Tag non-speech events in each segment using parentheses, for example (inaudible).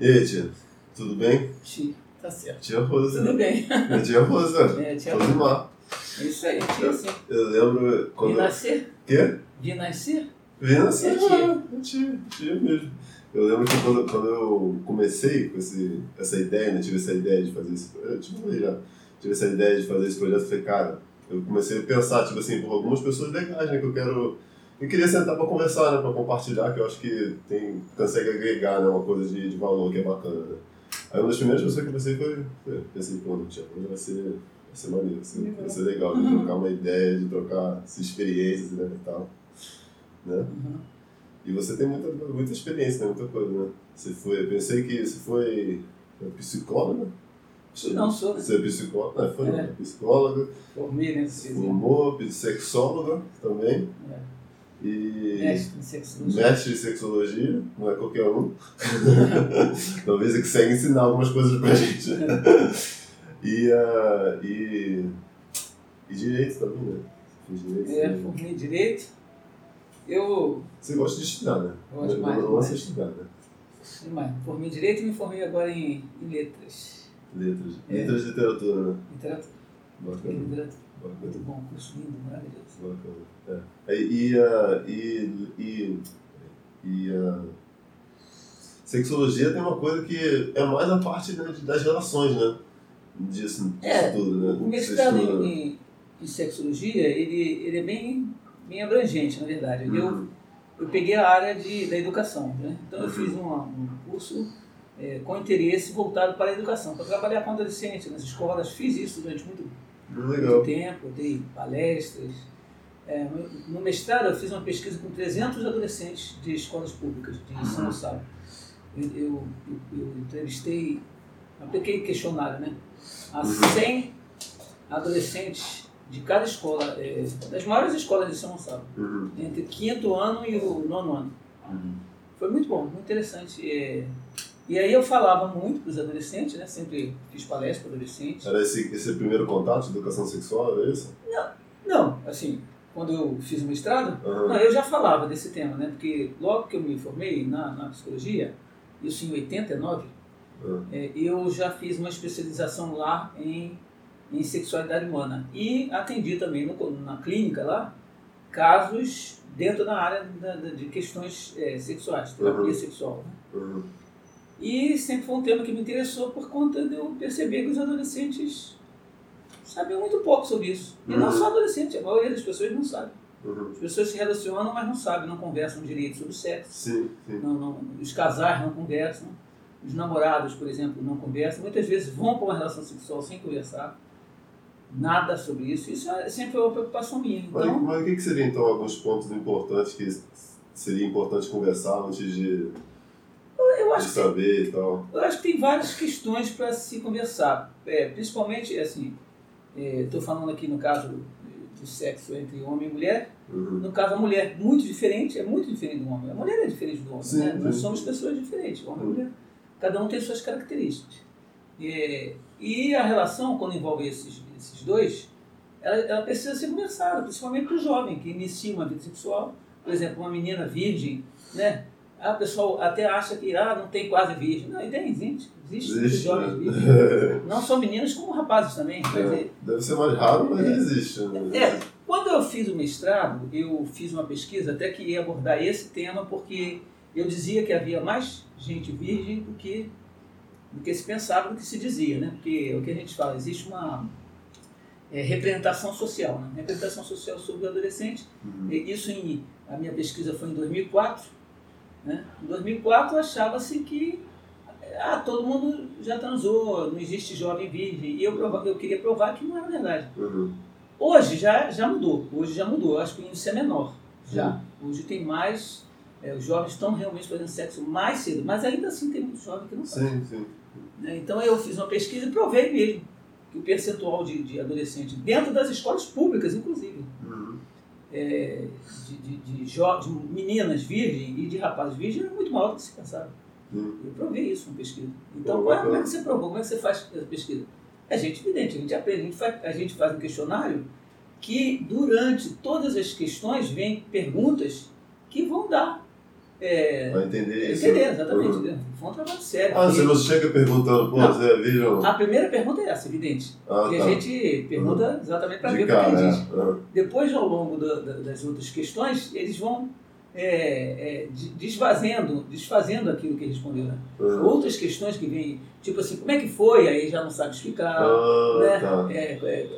E aí, tia? Tudo bem? Tia, tá certo. Tia Rosa. Tudo bem. É tia Rosa. (laughs) É, tia Rosa. Rosa. É isso aí, tia sim. Eu lembro Vi quando. nascer? Quê? Vi nascer? Vença, É tia. é tia, tia mesmo. Eu lembro que quando, quando eu comecei com esse, essa ideia, né, tive essa ideia de fazer esse eu falei já, tive essa ideia de fazer esse projeto, eu falei, cara, eu comecei a pensar, tipo assim, por algumas pessoas legais, né, que eu quero, eu queria sentar pra conversar, né, pra compartilhar, que eu acho que tem, consegue agregar, né, uma coisa de, de valor que é bacana, né. Aí uma das primeiras pessoas que eu pensei foi, foi pensei, pô, não tinha vai ser, vai ser maneiro, vai ser, vai ser legal, de trocar uma ideia, de trocar experiências, né, e tal, né. Uhum. E você tem muita, muita experiência, né? Muita coisa, né? Você foi, eu pensei que você foi psicóloga. Não sou, né? Você é psicóloga, né? Foi É. psicóloga, Formei, né? formou, sexóloga também. É. E Mestre em sexologia. mestre em sexologia, não é qualquer um. (laughs) Talvez é que segue ensinar algumas coisas pra gente. (laughs) e, ah, e, e direito também, né? Direito. É, também. formei direito. Eu, Você gosta de estudar, né? Gosto Eu mais, não gosto de mais. estudar, né? demais, formei direito e me formei agora em, em letras. Letras. É. Letras de literatura, né? Literatura. Bacana. Literatura. Bacana. Muito bom, curso lindo, maravilhoso. Bacana. É. E, a- e, e, e a sexologia tem uma coisa que é mais a parte né, de- das relações, né? Disso, disso É, tudo, né? O mestrado estuda- em, em, sexologia, ele, ele é bem, bem abrangente, na verdade. Eu, Uhum. eu peguei a área de, da educação, né? Então eu Uhum. fiz uma, um curso é, com interesse voltado para a educação, para trabalhar com adolescentes nas escolas. Fiz isso durante muito, Muito tempo, dei palestras. É, no- mestrado eu fiz uma pesquisa com 300 adolescentes de escolas públicas de São Uhum. Gonçalo. Eu, eu, eu- entrevistei, apliquei questionário, né? A Uhum. 100 adolescentes de cada escola, é, das maiores escolas de São Gonçalo, Uhum. entre o quinto ano e o nono ano. Uhum. Foi muito bom, muito interessante. é. E aí eu falava muito para os adolescentes, né? Sempre fiz palestra para adolescentes. Era esse, esse primeiro contato de educação sexual, era isso? Não, assim, quando eu fiz o mestrado, Aham. não, eu já falava desse tema, né? Porque logo que eu me formei na, na psicologia, isso em 89, Ah. é, eu já fiz uma especialização lá em, em sexualidade humana. E atendi também no- na clínica lá casos dentro da área da- da- de questões é, sexuais, terapia Uhum. sexual. né? E sempre foi um tema que me interessou por conta de eu perceber que os adolescentes sabiam muito pouco sobre isso. E não Uhum. só adolescentes, a maioria das pessoas não sabe. Uhum. As pessoas se relacionam, mas não sabem, não conversam direito sobre sexo. Sim, sim. Não, não, os casais não conversam. Os namorados, por exemplo, não conversam. Muitas vezes vão para uma relação sexual sem conversar. Nada sobre isso. Isso é sempre uma preocupação minha. Mas, Então, mas o que, que seria então alguns pontos importantes que seria importante conversar antes de, eu de acho que saber e tal? Eu acho que tem várias questões para se conversar. É, principalmente, assim, estou falando aqui no caso do sexo entre homem e mulher. Uhum. No caso, a mulher muito diferente, é muito diferente do homem. A mulher é diferente do homem, Sim, né? Nós sim. somos pessoas diferentes, homem e Uhum. mulher. Cada um tem suas características. É, e a relação, quando envolve esses, esses dois, ela, ela precisa ser conversada, principalmente para o jovem que inicia uma vida sexual. Por exemplo, uma menina virgem, né? Ah, o pessoal até acha que ah, não tem quase virgem. Não, e tem, existe. Existe, Existe, jovens né? virgens. (laughs) Não só meninas, como rapazes também. Quer dizer, É, deve ser mais raro, mas É. existe. Né? é, quando eu fiz o mestrado, eu fiz uma pesquisa até que ia abordar esse tema, porque eu dizia que havia mais gente virgem do que, do que se pensava, do que se dizia, né? Porque é o que a gente fala, existe uma é, representação social, né? Representação social sobre o adolescente. Uhum. Isso em, a minha pesquisa foi em 2004, né? Em 2004 achava-se que ah, todo mundo já transou, não existe jovem virgem. E eu, eu queria provar que não era verdade. Uhum. Hoje já, já mudou, hoje já mudou, eu acho que o índice é menor. Já. Hoje tem mais, é, os jovens estão realmente fazendo sexo mais cedo, mas ainda assim tem muitos jovens que não fazem. Sim, sim. né? Então eu fiz uma pesquisa e provei mesmo que o percentual de, de adolescentes, dentro das escolas públicas, inclusive. É, de, de, de, de meninas virgens e de rapazes virgens é muito maior do que se pensava. Sim. Eu provei isso na pesquisa. Então, Pô, como é, é que você provou? Como é que você faz essa pesquisa? É gente evidente, a gente aprende, a gente faz, a gente faz um questionário que durante todas as questões vem perguntas que vão dar. É, Vai entender isso. entender, exatamente. Uhum. Foi um trabalho sério. Ah, porque você chega perguntando, pô, Não. Zé, vejam. A primeira pergunta é essa, evidente. Ah, que tá. a gente pergunta exatamente para ver o que ele diz. é. Ah, Depois, ao longo da- da- das outras questões, eles vão é, é, de- desfazendo, desfazendo aquilo que respondeu. Né? ah. Outras questões que vêm, tipo assim, como é que foi? Aí já não sabe explicar. Ah, né? tá. É, é,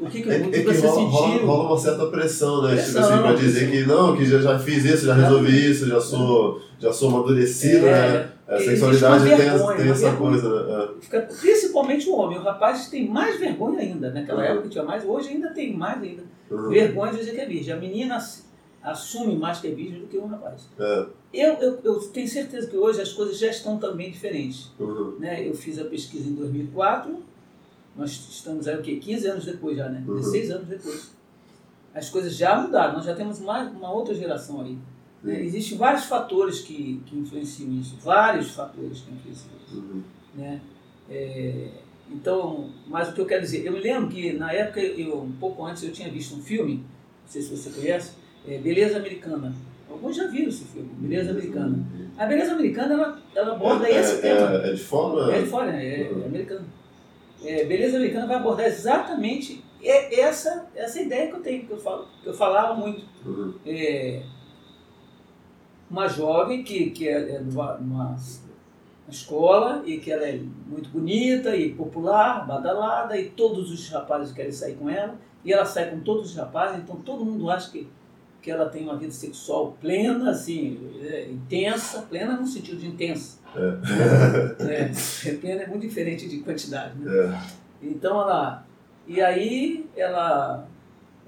o que, que, É, o que- é que você rola, sentiu? rola uma certa pressão, né? tipo Pressão, assim, pra pressão. dizer que não, que já, já fiz isso, já resolvi isso, já sou, já sou amadurecido, né? A existe sexualidade uma tem, essa- vergonha, tem essa vergonha. coisa, né? Fica- principalmente o homem. O rapaz tem mais vergonha ainda. Naquela Uhum. época tinha mais, hoje ainda tem mais ainda. É. Uhum. Vergonha de dizer que é virgem. A menina ass- assume mais que é virgem do que o rapaz. É. Eu, eu, eu tenho certeza que hoje as coisas já estão também diferentes. Uhum. né? Eu fiz a pesquisa em 2004, nós estamos aí o quê? 15 anos depois já, né? Uhum. 16 anos depois. As coisas já mudaram, nós já temos mais, uma outra geração aí. né? Existem vários fatores que, que influenciam isso, vários fatores que influenciam isso. Uhum. Né? É, então, mas o que eu quero dizer, eu me lembro que na época, eu, um pouco antes, eu tinha visto um filme, não sei se você conhece, é Beleza Americana. Alguns já viram esse filme, Beleza Americana. A Beleza Americana, ela, ela aborda é, esse é, tema. É, é de fora? É de fora, né? É, Uhum. é americano. É, beleza americana vai abordar exatamente essa, essa ideia que eu tenho, que eu, falo, que eu falava muito. Uhum. É, uma jovem que, que é, é numa, numa escola e que ela é muito bonita e popular, badalada, e todos os rapazes querem sair com ela, e ela sai com todos os rapazes, então todo mundo acha que, que ela tem uma vida sexual plena, assim, é, intensa, plena no sentido de intensa. É, (laughs) plena é muito diferente de quantidade, né? É. Então ela. E aí ela.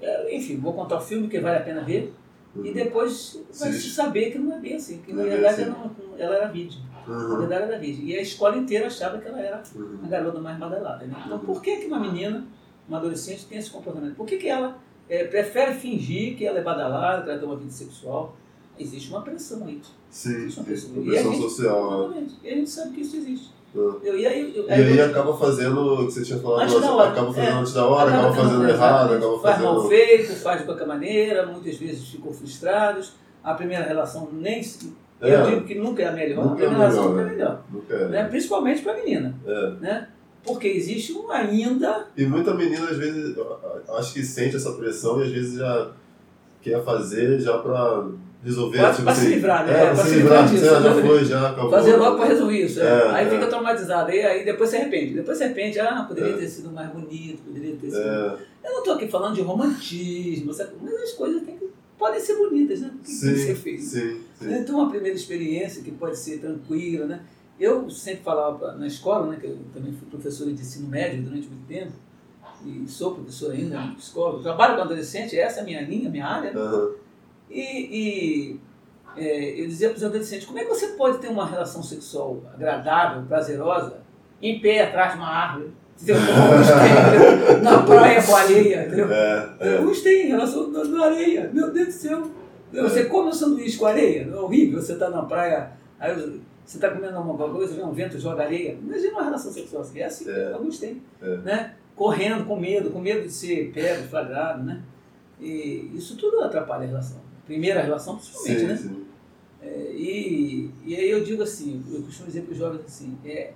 é, Enfim, vou contar o filme que vale a pena ver. E Uhum. depois vai se saber que não é bem assim, que na Não é verdade assim. ela, ela era virgem. Na Uhum. verdade ela era virgem. E a escola inteira achava que ela era Uhum. a garota mais badalada. Né? Então por que, que uma menina, uma adolescente, tem esse comportamento? Por que, que ela é, prefere fingir que ela é badalada, que ela tem uma vida sexual? Existe uma pressão aí. Sim, Existe uma pressão. uma pressão gente- social, né? Exatamente. E a gente sabe que isso existe. Uhum. Eu, e aí, eu, E aí eu- acaba fazendo o que você tinha falado, Antes da hora. acaba fazendo É. antes da hora, acaba fazendo tendo- errado, acaba faz mal fazendo. feito, faz de qualquer maneira, muitas vezes ficam frustrados. A primeira relação nem se. Eu É. digo que nunca é a melhor. Nunca a primeira é a relação melhor, nunca é a melhor. Não quer. Né? Principalmente para a menina. É. Né? Porque existe um ainda. E muita menina, às vezes, eu acho que sente essa pressão e às vezes já quer fazer já pra resolver. Pra- tipo pra se assim, livrar, né? É, Pra se livrar, disso, já, já né? foi, já acabou. Fazer logo para resolver isso. é. É, aí é. fica traumatizado. E aí depois se arrepende. Depois se arrepende. Ah, poderia É. ter sido mais bonito, poderia ter sido. É, Eu não estou aqui falando de romantismo, sabe? mas as coisas que, podem ser bonitas, né? Tem que sim, ser feito. sim, sim. Então, uma primeira experiência que pode ser tranquila, né? Eu sempre falava na escola, né, que eu também fui professora de ensino médio durante muito tempo, e sou professora ainda, né, psicólogo, trabalho com adolescente, essa é a minha linha, minha área, Aham. E, e, é, eu dizia para os adolescentes, como é que você pode ter uma relação sexual agradável, prazerosa, em pé, atrás de uma árvore? Entendeu? (laughs) (laughs) Na praia com areia, entendeu? É, é. Uns têm relação na, na areia, meu Deus do céu. Você come um sanduíche com areia, é horrível. Você está na praia, aí você está comendo alguma coisa, vem um vento joga areia. Imagina uma relação sexual assim. É assim É. alguns têm. É. Né? Correndo com medo, com medo de ser pego, flagrado. Né? E isso tudo atrapalha a relação. Primeira relação, principalmente, Sim, né? sim. É, e, e aí eu digo assim, eu costumo dizer para os jovens assim, é,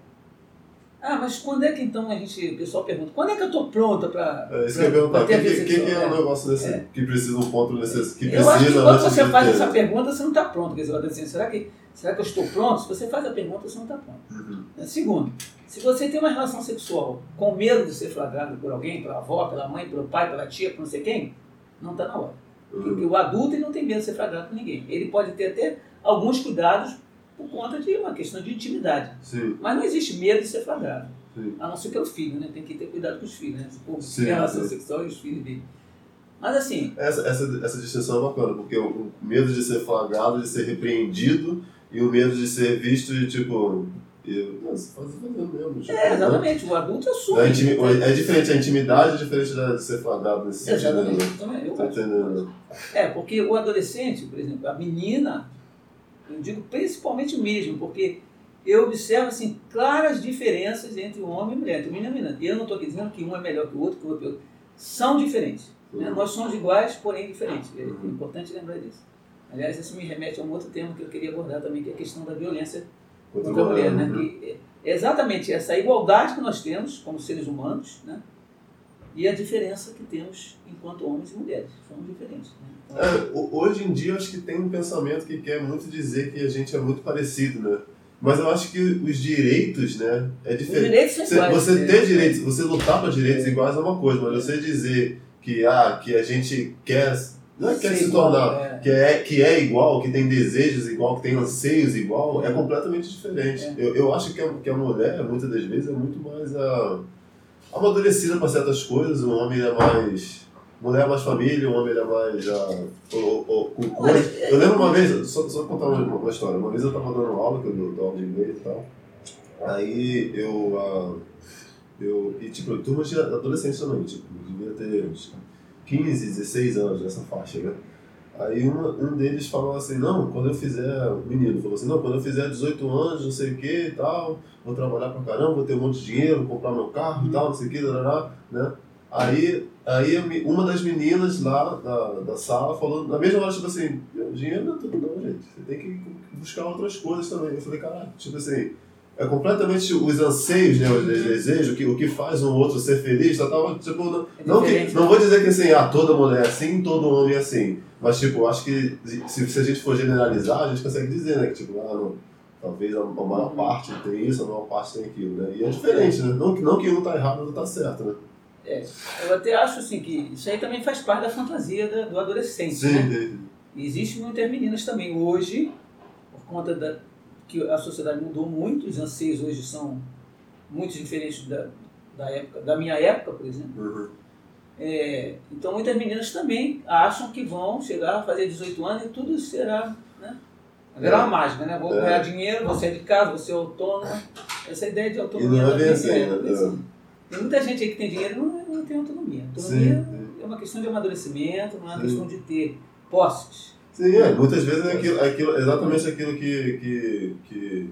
ah, mas quando é que então a gente, o pessoal pergunta, quando é que eu estou pronta para É isso que eu ter que, a vida que, que, que é um negócio desse É. que precisa um ponto necess... que Eu acho que quando você faz essa pergunta, você não está pronto. Quer dizer, assim, será, que, será que eu estou pronto? Se você faz a pergunta, você não está pronto. Uhum. Segundo, se você tem uma relação sexual com medo de ser flagrado por alguém, pela avó, pela mãe, pelo pai, pela tia, por não sei quem, não está na hora. Porque o adulto ele não tem medo de ser flagrado por ninguém. Ele pode ter até alguns cuidados por conta de uma questão de intimidade. Sim, Mas não existe medo de ser flagrado. sim. A não ser pelo filho, né? Tem que ter cuidado com os filhos, né? O povo Sim, relação sim. sexual e os filhos dele. Mas assim, Essa, essa, essa distinção é bacana, porque o, o medo de ser flagrado, de ser repreendido, e o medo de ser visto de tipo. Eu, não, você faz fazendo mesmo. Tipo, é, né? exatamente, o adulto assume. É, intimi- é diferente, a intimidade é diferente da- ser flagrado nesse sentido. Exatamente. Né? Também, eu Tá entendendo? É, porque o adolescente, por exemplo, a menina, eu digo principalmente mesmo, porque eu observo assim, claras diferenças entre o homem e mulher, entre o menino e menina. Eu não estou dizendo que um é melhor que o outro, que o outro é pior. São diferentes. Né? Nós somos iguais, porém diferentes. É uhum. importante lembrar disso. Aliás, isso me remete a um outro tema que eu queria abordar também, que é a questão da violência contra a mulher. Né? né? Que é exatamente essa igualdade que nós temos como seres humanos, né? e a diferença que temos enquanto homens e mulheres. Somos diferentes. Né? Então, é, hoje em dia, acho que tem um pensamento que quer muito dizer que a gente é muito parecido, né? Mas eu acho que os direitos, né, é diferente. Os direitos são iguais. Você, você ter direitos, você lutar para direitos é. iguais é uma coisa, mas você dizer que, ah, que a gente quer, não é quer se tornar, é. Que, é, que é igual, que tem desejos igual, que tem anseios igual, é completamente diferente. É. Eu, eu acho que a, que a mulher, muitas das vezes, é muito mais a, amadurecida para certas coisas, o homem é mais. Mulher é mais família, o homem é mais. Uh, o, o, o, eu lembro uma vez, só, só contar uma, uma história, uma vez eu estava dando aula, que eu dou aula de inglês e tal, aí eu. Uh, eu e tipo, turma de adolescente também, tipo, devia ter uns 15, 16 anos nessa faixa, né? Aí uma, um deles falou assim, não, quando eu fizer, o menino falou assim, não, quando eu fizer 18 anos, não sei o que e tal, vou trabalhar pra caramba, vou ter um monte de dinheiro, vou comprar meu carro e tal, não sei o que, né? Aí, aí uma das meninas lá da, da sala falou, na mesma hora, tipo assim, dinheiro não é tudo não, gente, você tem que buscar outras coisas também. Eu falei, caralho, tipo assim, é completamente os anseios, né, os desejos, o que, o que faz um outro ser feliz, tá, tá, tipo, não, é não, que, não vou dizer que assim, ah, toda mulher é assim, todo homem é assim, mas tipo, acho que se, se a gente for generalizar, a gente consegue dizer, né, que tipo, ah, não, talvez a, a maior uhum. parte tem isso, a maior parte tem aquilo, né, e é diferente, né, não, não que um tá errado, outro tá certo, né. É, eu até acho assim que isso aí também faz parte da fantasia da, do adolescente, Sim, né? Existem muitas meninas também hoje, por conta da que a sociedade mudou muito, os anseios hoje são muito diferentes da, da, época, da minha época, por exemplo. Uhum. É, então muitas meninas também acham que vão chegar a fazer 18 anos e tudo será, né? Haverá é. uma mágica, né? Vou é. ganhar dinheiro, vou sair de casa, vou ser autônomo. Essa ideia de autonomia. E não é bem assim, né? Tem muita gente aí que tem dinheiro e não, não tem autonomia. Autonomia Sim. é uma questão de amadurecimento, não é uma Sim. questão de ter posses. Sim, é, muitas vezes é aquilo, é aquilo, exatamente aquilo que, que, que,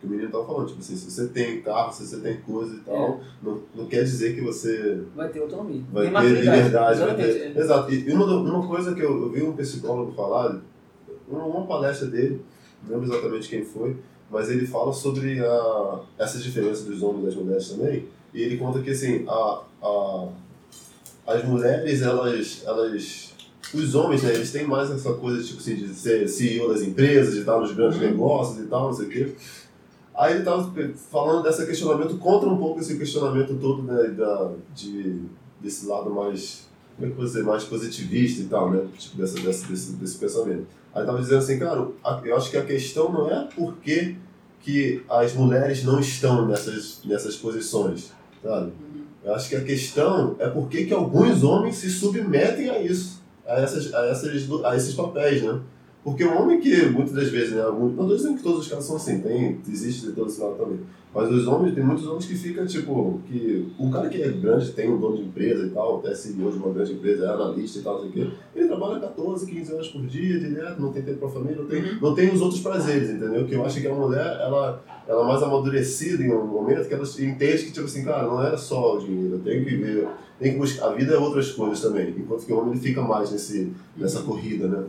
que o menino estava falando. Tipo assim, se você tem carro, se você tem coisa e tal, é. não, não quer dizer que você. Vai ter autonomia. Vai ter liberdade. Vai ter, exato. E uma, uma coisa que eu, eu vi um psicólogo falar, uma, uma palestra dele, não lembro exatamente quem foi, mas ele fala sobre a, essa diferença dos homens e das mulheres também. E ele conta que assim, a, a, as mulheres, elas, elas os homens, né, eles têm mais essa coisa, tipo assim, de ser CEO das empresas, de estar nos grandes uhum. negócios e tal, não sei o quê. Aí ele estava falando desse questionamento, contra um pouco esse questionamento todo, né, da, de, desse lado mais, como é que eu dizer, mais positivista e tal, né, tipo dessa, desse, desse, desse pensamento. Aí estava dizendo assim, cara, eu acho que a questão não é por que, que as mulheres não estão nessas, nessas posições, sabe? Uhum. Eu acho que a questão é por que, que alguns homens se submetem a isso a, essas, a, essas, a esses papéis, né? Porque o homem que, muitas das vezes, né, algum, não estou dizendo que todos os casos são assim, tem, existe de todo esse lado também, mas os homens, tem muitos homens que ficam, tipo, que o cara que é grande, tem um dono de empresa e tal, até CEO de uma grande empresa, é analista e tal, não sei o quê, ele trabalha 14, 15 horas por dia, direto, não tem tempo para a família, não tem, uhum. não tem os outros prazeres, entendeu? Que eu acho que a mulher, ela, ela é mais amadurecida em um momento que ela entende que, tipo assim, cara, não é só o dinheiro, eu tenho que ver tem que buscar. A vida é outras coisas também, enquanto que o homem ele fica mais nesse, nessa corrida, né?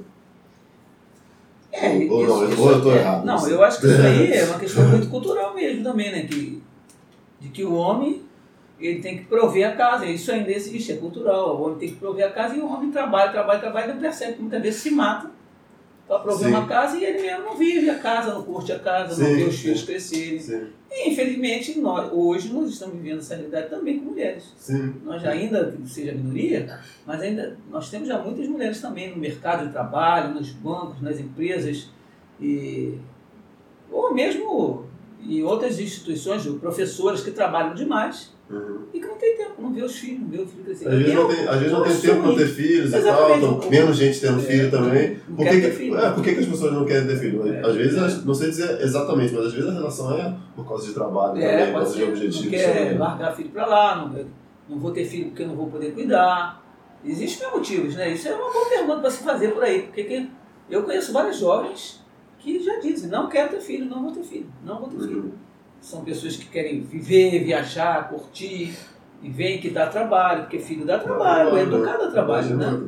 É, ou, ou não, isso, ou eu estou é, errado. Não, eu acho que isso aí é uma (laughs) questão muito cultural mesmo também, né? Que, de que o homem ele tem que prover a casa, isso ainda existe, é cultural. O homem tem que prover a casa e o homem trabalha, trabalha, trabalha e não percebe que muitas vezes se mata para prover Sim. uma casa e ele mesmo não vive a casa, não curte a casa, Sim. não vê os filhos crescerem. Sim. E infelizmente nós, hoje nós estamos vivendo essa realidade também com mulheres. Nós já ainda, que seja minoria, mas ainda nós temos já muitas mulheres também no mercado de trabalho, nos bancos, nas empresas, e, ou mesmo em outras instituições, professores que trabalham demais Uhum. E que não tem tempo, não vê os filhos, não vê o filho crescer. Às vezes não tem, às vezes não tem tempo para ter filhos e tal, então, menos gente tendo é, filho também. Por que, que, filho. É, por que, que as pessoas não querem ter filho? É, às vezes, é. não sei dizer exatamente, mas às vezes a relação é por causa de trabalho é, também, por causa de objetivos. Não quer também. largar filho para lá, não, não vou ter filho porque não vou poder cuidar. Existem motivos, né? Isso é uma boa pergunta para se fazer por aí, porque que eu conheço vários jovens que já dizem, não quero ter filho, não vou ter filho, não vou ter filho. Uhum. São pessoas que querem viver, viajar, curtir, e veem que dá trabalho, porque filho dá trabalho, é educar dá trabalho, né?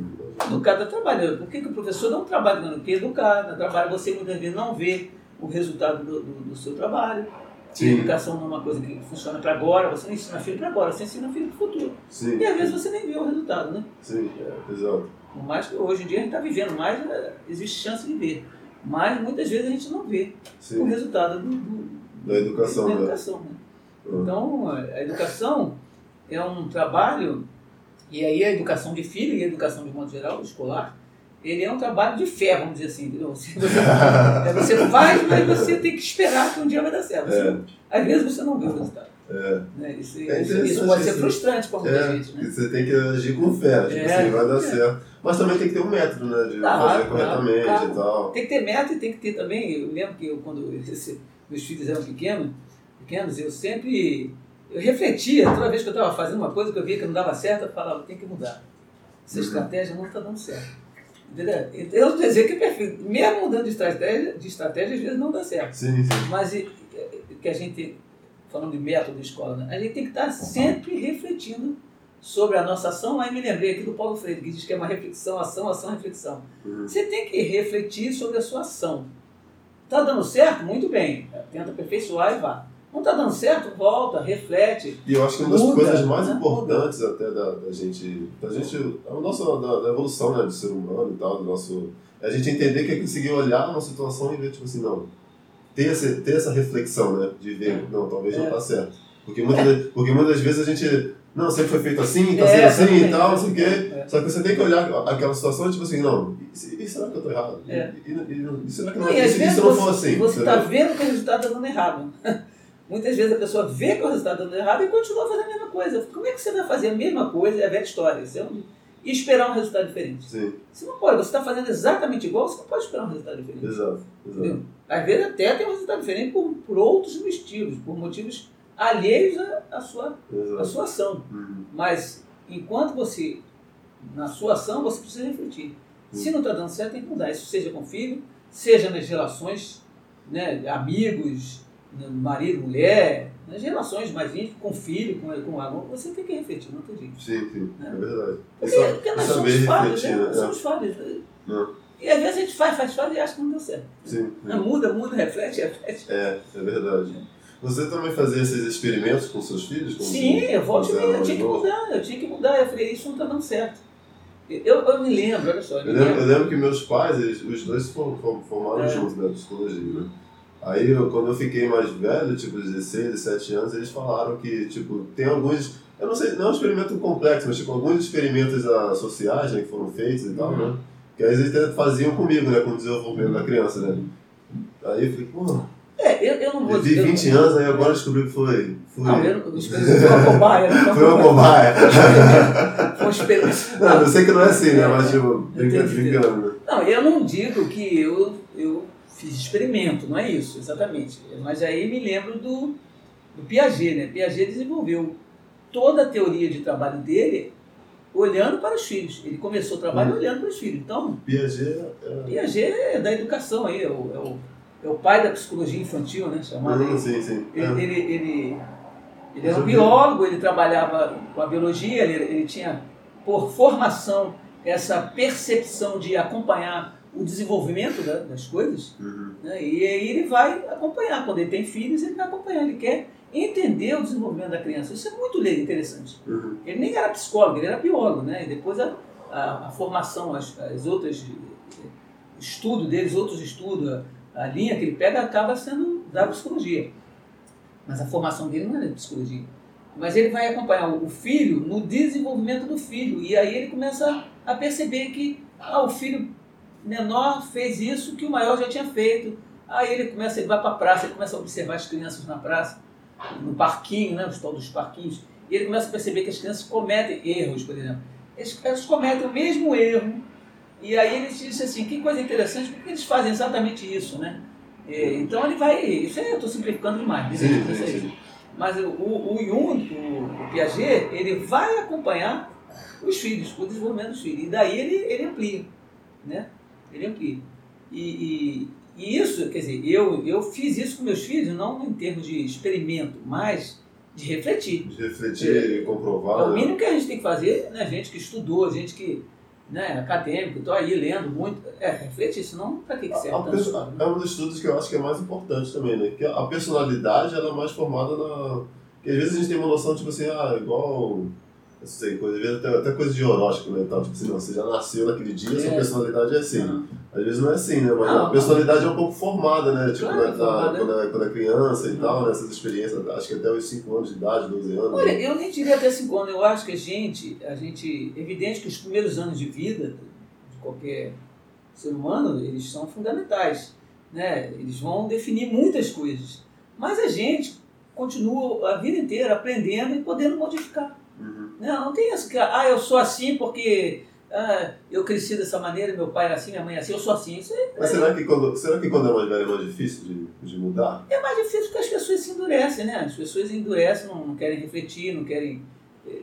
Educar dá trabalho. Por que, que o professor não trabalha dando que educar, dá trabalho, você muitas vezes não vê o resultado do, do, do seu trabalho. Sim. educação não é uma coisa que funciona para agora, você não ensina filho para agora, você ensina filho para o futuro. Sim. E às vezes você nem vê o resultado, né? Sim, é, exato. Por mais que hoje em dia a gente está vivendo mais, é, existe chance de ver. Mas muitas vezes a gente não vê Sim. o resultado do, do, da educação. Da né? educação né? Uhum. Então, a educação é um trabalho, e aí a educação de filho e a educação de modo geral, escolar, ele é um trabalho de fé, vamos dizer assim. Você, é, você faz, mas você tem que esperar que um dia vai dar certo. É. Às vezes você não vê o resultado. É. Né? Isso, é isso, pode ser frustrante para muita é, gente. Né? Você tem que agir com fé, tipo é, assim, vai dar é. certo. Mas também tem que ter um método, né? De claro, fazer corretamente claro. e tal. Tem que ter método e tem que ter também. Eu lembro que eu, quando esse, meus filhos eram pequenos, pequenos, eu sempre eu refletia, toda vez que eu estava fazendo uma coisa que eu via que não dava certo, eu falava, tem que mudar. Essa uhum. estratégia não está dando certo. Entendeu? Eu não dizer que é perfeito. Mesmo mudando de estratégia, de estratégia, às vezes não dá certo. Sim, sim. Mas que a gente, falando de método de escola, né? a gente tem que estar sempre refletindo sobre a nossa ação. Aí me lembrei aqui do Paulo Freire, que diz que é uma reflexão, ação, ação, reflexão. Uhum. Você tem que refletir sobre a sua ação. Está dando certo? Muito bem. Tenta aperfeiçoar e vá. Não está dando certo? Volta, reflete. E eu acho que uma das muda, coisas mais né? importantes até da, da, gente, da gente, a nossa, da, da, evolução né, do ser humano e tal, do nosso, é a gente entender que é conseguir olhar uma situação e ver, tipo assim, não, ter, esse, ter essa reflexão, né, de ver, não, talvez é. não está certo. Porque muitas, é. porque muitas vezes a gente, não, sempre foi feito assim, está é, sendo assim e tal, não sei o quê. É. Só que você tem que olhar aquela situação e tipo assim, não, e, e será que eu estou errado? É. E, e, e, será que não, e, se não for assim? Você está vendo que o resultado está dando errado. (laughs) Muitas vezes a pessoa vê que o resultado está dando errado e continua fazendo a mesma coisa. Como é que você vai fazer a mesma coisa, é a velha história, você não, e esperar um resultado diferente? Sim. Você não pode, você está fazendo exatamente igual, você não pode esperar um resultado diferente. Exato, exato. Às vezes até tem um resultado diferente por, por outros motivos, por motivos alheios à, sua, à sua ação. Uhum. Mas enquanto você, na sua ação, você precisa refletir. Uhum. Se não está dando certo, tem que mudar. Isso seja com filho, seja nas relações, né, amigos, marido, mulher, nas relações mais íntimas, com filho, com, com aluno, você tem que refletir, não tem jeito. Sim, sim, né? é verdade. Porque, só, porque nós somos falhos, né? Nós somos falhos. E às vezes a gente faz, faz, faz e acha que não deu certo. Sim, sim. Muda, muda, reflete, (laughs) reflete. É, é verdade. Você também fazia esses experimentos com seus filhos? Com sim, eu volto eu tinha que mudar, eu tinha que mudar. Eu falei, isso não está dando certo. Eu, eu me lembro, olha só. Eu, lembro, eu lembro que meus pais, eles, os dois formaram é. juntos na psicologia, né? Aí, eu, quando eu fiquei mais velho, tipo 16, 17 anos, eles falaram que, tipo, tem alguns, eu não sei, não é um experimento complexo, mas, tipo, alguns experimentos sociais, né, que foram feitos e tal, uhum. né? Que às vezes faziam comigo, né, com o desenvolvimento da criança, né? Aí eu falei, pô... É, eu, eu não vou dizer... Vi 20 anos, aí agora descobri que foi... foi... Não, eu não, (laughs) foi uma cobaia. Né? Foi uma cobaia. (laughs) Foi um experimento. Não, eu sei que não é assim, né, mas, tipo, brincando, né? Não, eu não digo que eu, eu fiz experimento, não é isso, exatamente. Mas aí me lembro do, do Piaget, né? Piaget desenvolveu toda a teoria de trabalho dele olhando para os filhos. Ele começou o trabalho hum. olhando para os filhos. Então, Piaget é... Piaget é da educação aí, é o, é o, é o pai da psicologia infantil, né? Chamado hum, sim, sim. Ele, é. ele, ele, ele, era um biólogo, ele trabalhava com a biologia, ele, ele tinha, por formação, essa percepção de acompanhar o desenvolvimento da, das coisas, uhum. né? e aí ele vai acompanhar. Quando ele tem filhos, ele vai acompanhar, ele quer entender o desenvolvimento da criança. Isso é muito interessante. Uhum. Ele nem era psicólogo, ele era biólogo, né? E depois a, a, a formação, as, as outras estudo deles, outros estudos, a, linha que ele pega acaba sendo da psicologia. Mas a formação dele não é de psicologia. Mas ele vai acompanhar o filho no desenvolvimento do filho. E aí ele começa a perceber que ah, o filho menor fez isso que o maior já tinha feito. Aí ele começa, ele vai para a praça, ele começa a observar as crianças na praça, no parquinho, né, os tal parquinhos, e ele começa a perceber que as crianças cometem erros, por exemplo. Eles, eles cometem o mesmo erro, e aí ele disse assim, que coisa interessante, porque eles fazem exatamente isso, né? E, então ele vai, isso aí eu estou simplificando demais, sim, sim, sim. mas o, o Jung, o, o Piaget, ele vai acompanhar os filhos, o desenvolvimento dos filhos, e daí ele, ele amplia, né? Ele amplia. E, e, e, isso, quer dizer, eu, eu fiz isso com meus filhos, não em termos de experimento, mas de refletir. De refletir e comprovar. É o mínimo que a gente tem que fazer, né? Gente que estudou, gente que, né, acadêmico, tô aí lendo muito, é refletir, senão pra que, que serve A perso- estudo, né? É um dos estudos que eu acho que é mais importante também, né? Que a personalidade ela é mais formada na. Que às vezes a gente tem uma noção, tipo assim, ah, igual. Eu sei, coisa, às vezes até, até coisa de horóscopo, né? e Tal, tipo assim, não, você já nasceu naquele dia, sua É. personalidade é assim. Aham. Às vezes não é assim, né? Mas Não, a personalidade é um pouco formada, né? Tipo, Claro, na- formada. quando, é, quando é criança e Uhum. tal, nessas experiências, acho que até os 5 anos de idade, 12 anos. Olha, né? eu nem diria até cinco anos, eu acho que a gente, a gente, é evidente que os primeiros anos de vida de qualquer ser humano, eles são fundamentais, né? Eles vão definir muitas coisas. Mas a gente continua a vida inteira aprendendo e podendo modificar. Não, não tem que, ah, eu sou assim porque ah, eu cresci dessa maneira, meu pai era assim, minha mãe é assim, eu sou assim. Isso é, Mas será que, quando, será que quando é mais velho é mais difícil de, de mudar? é mais difícil porque as pessoas se endurecem, né? As pessoas endurecem, não, não querem refletir, não querem. eh,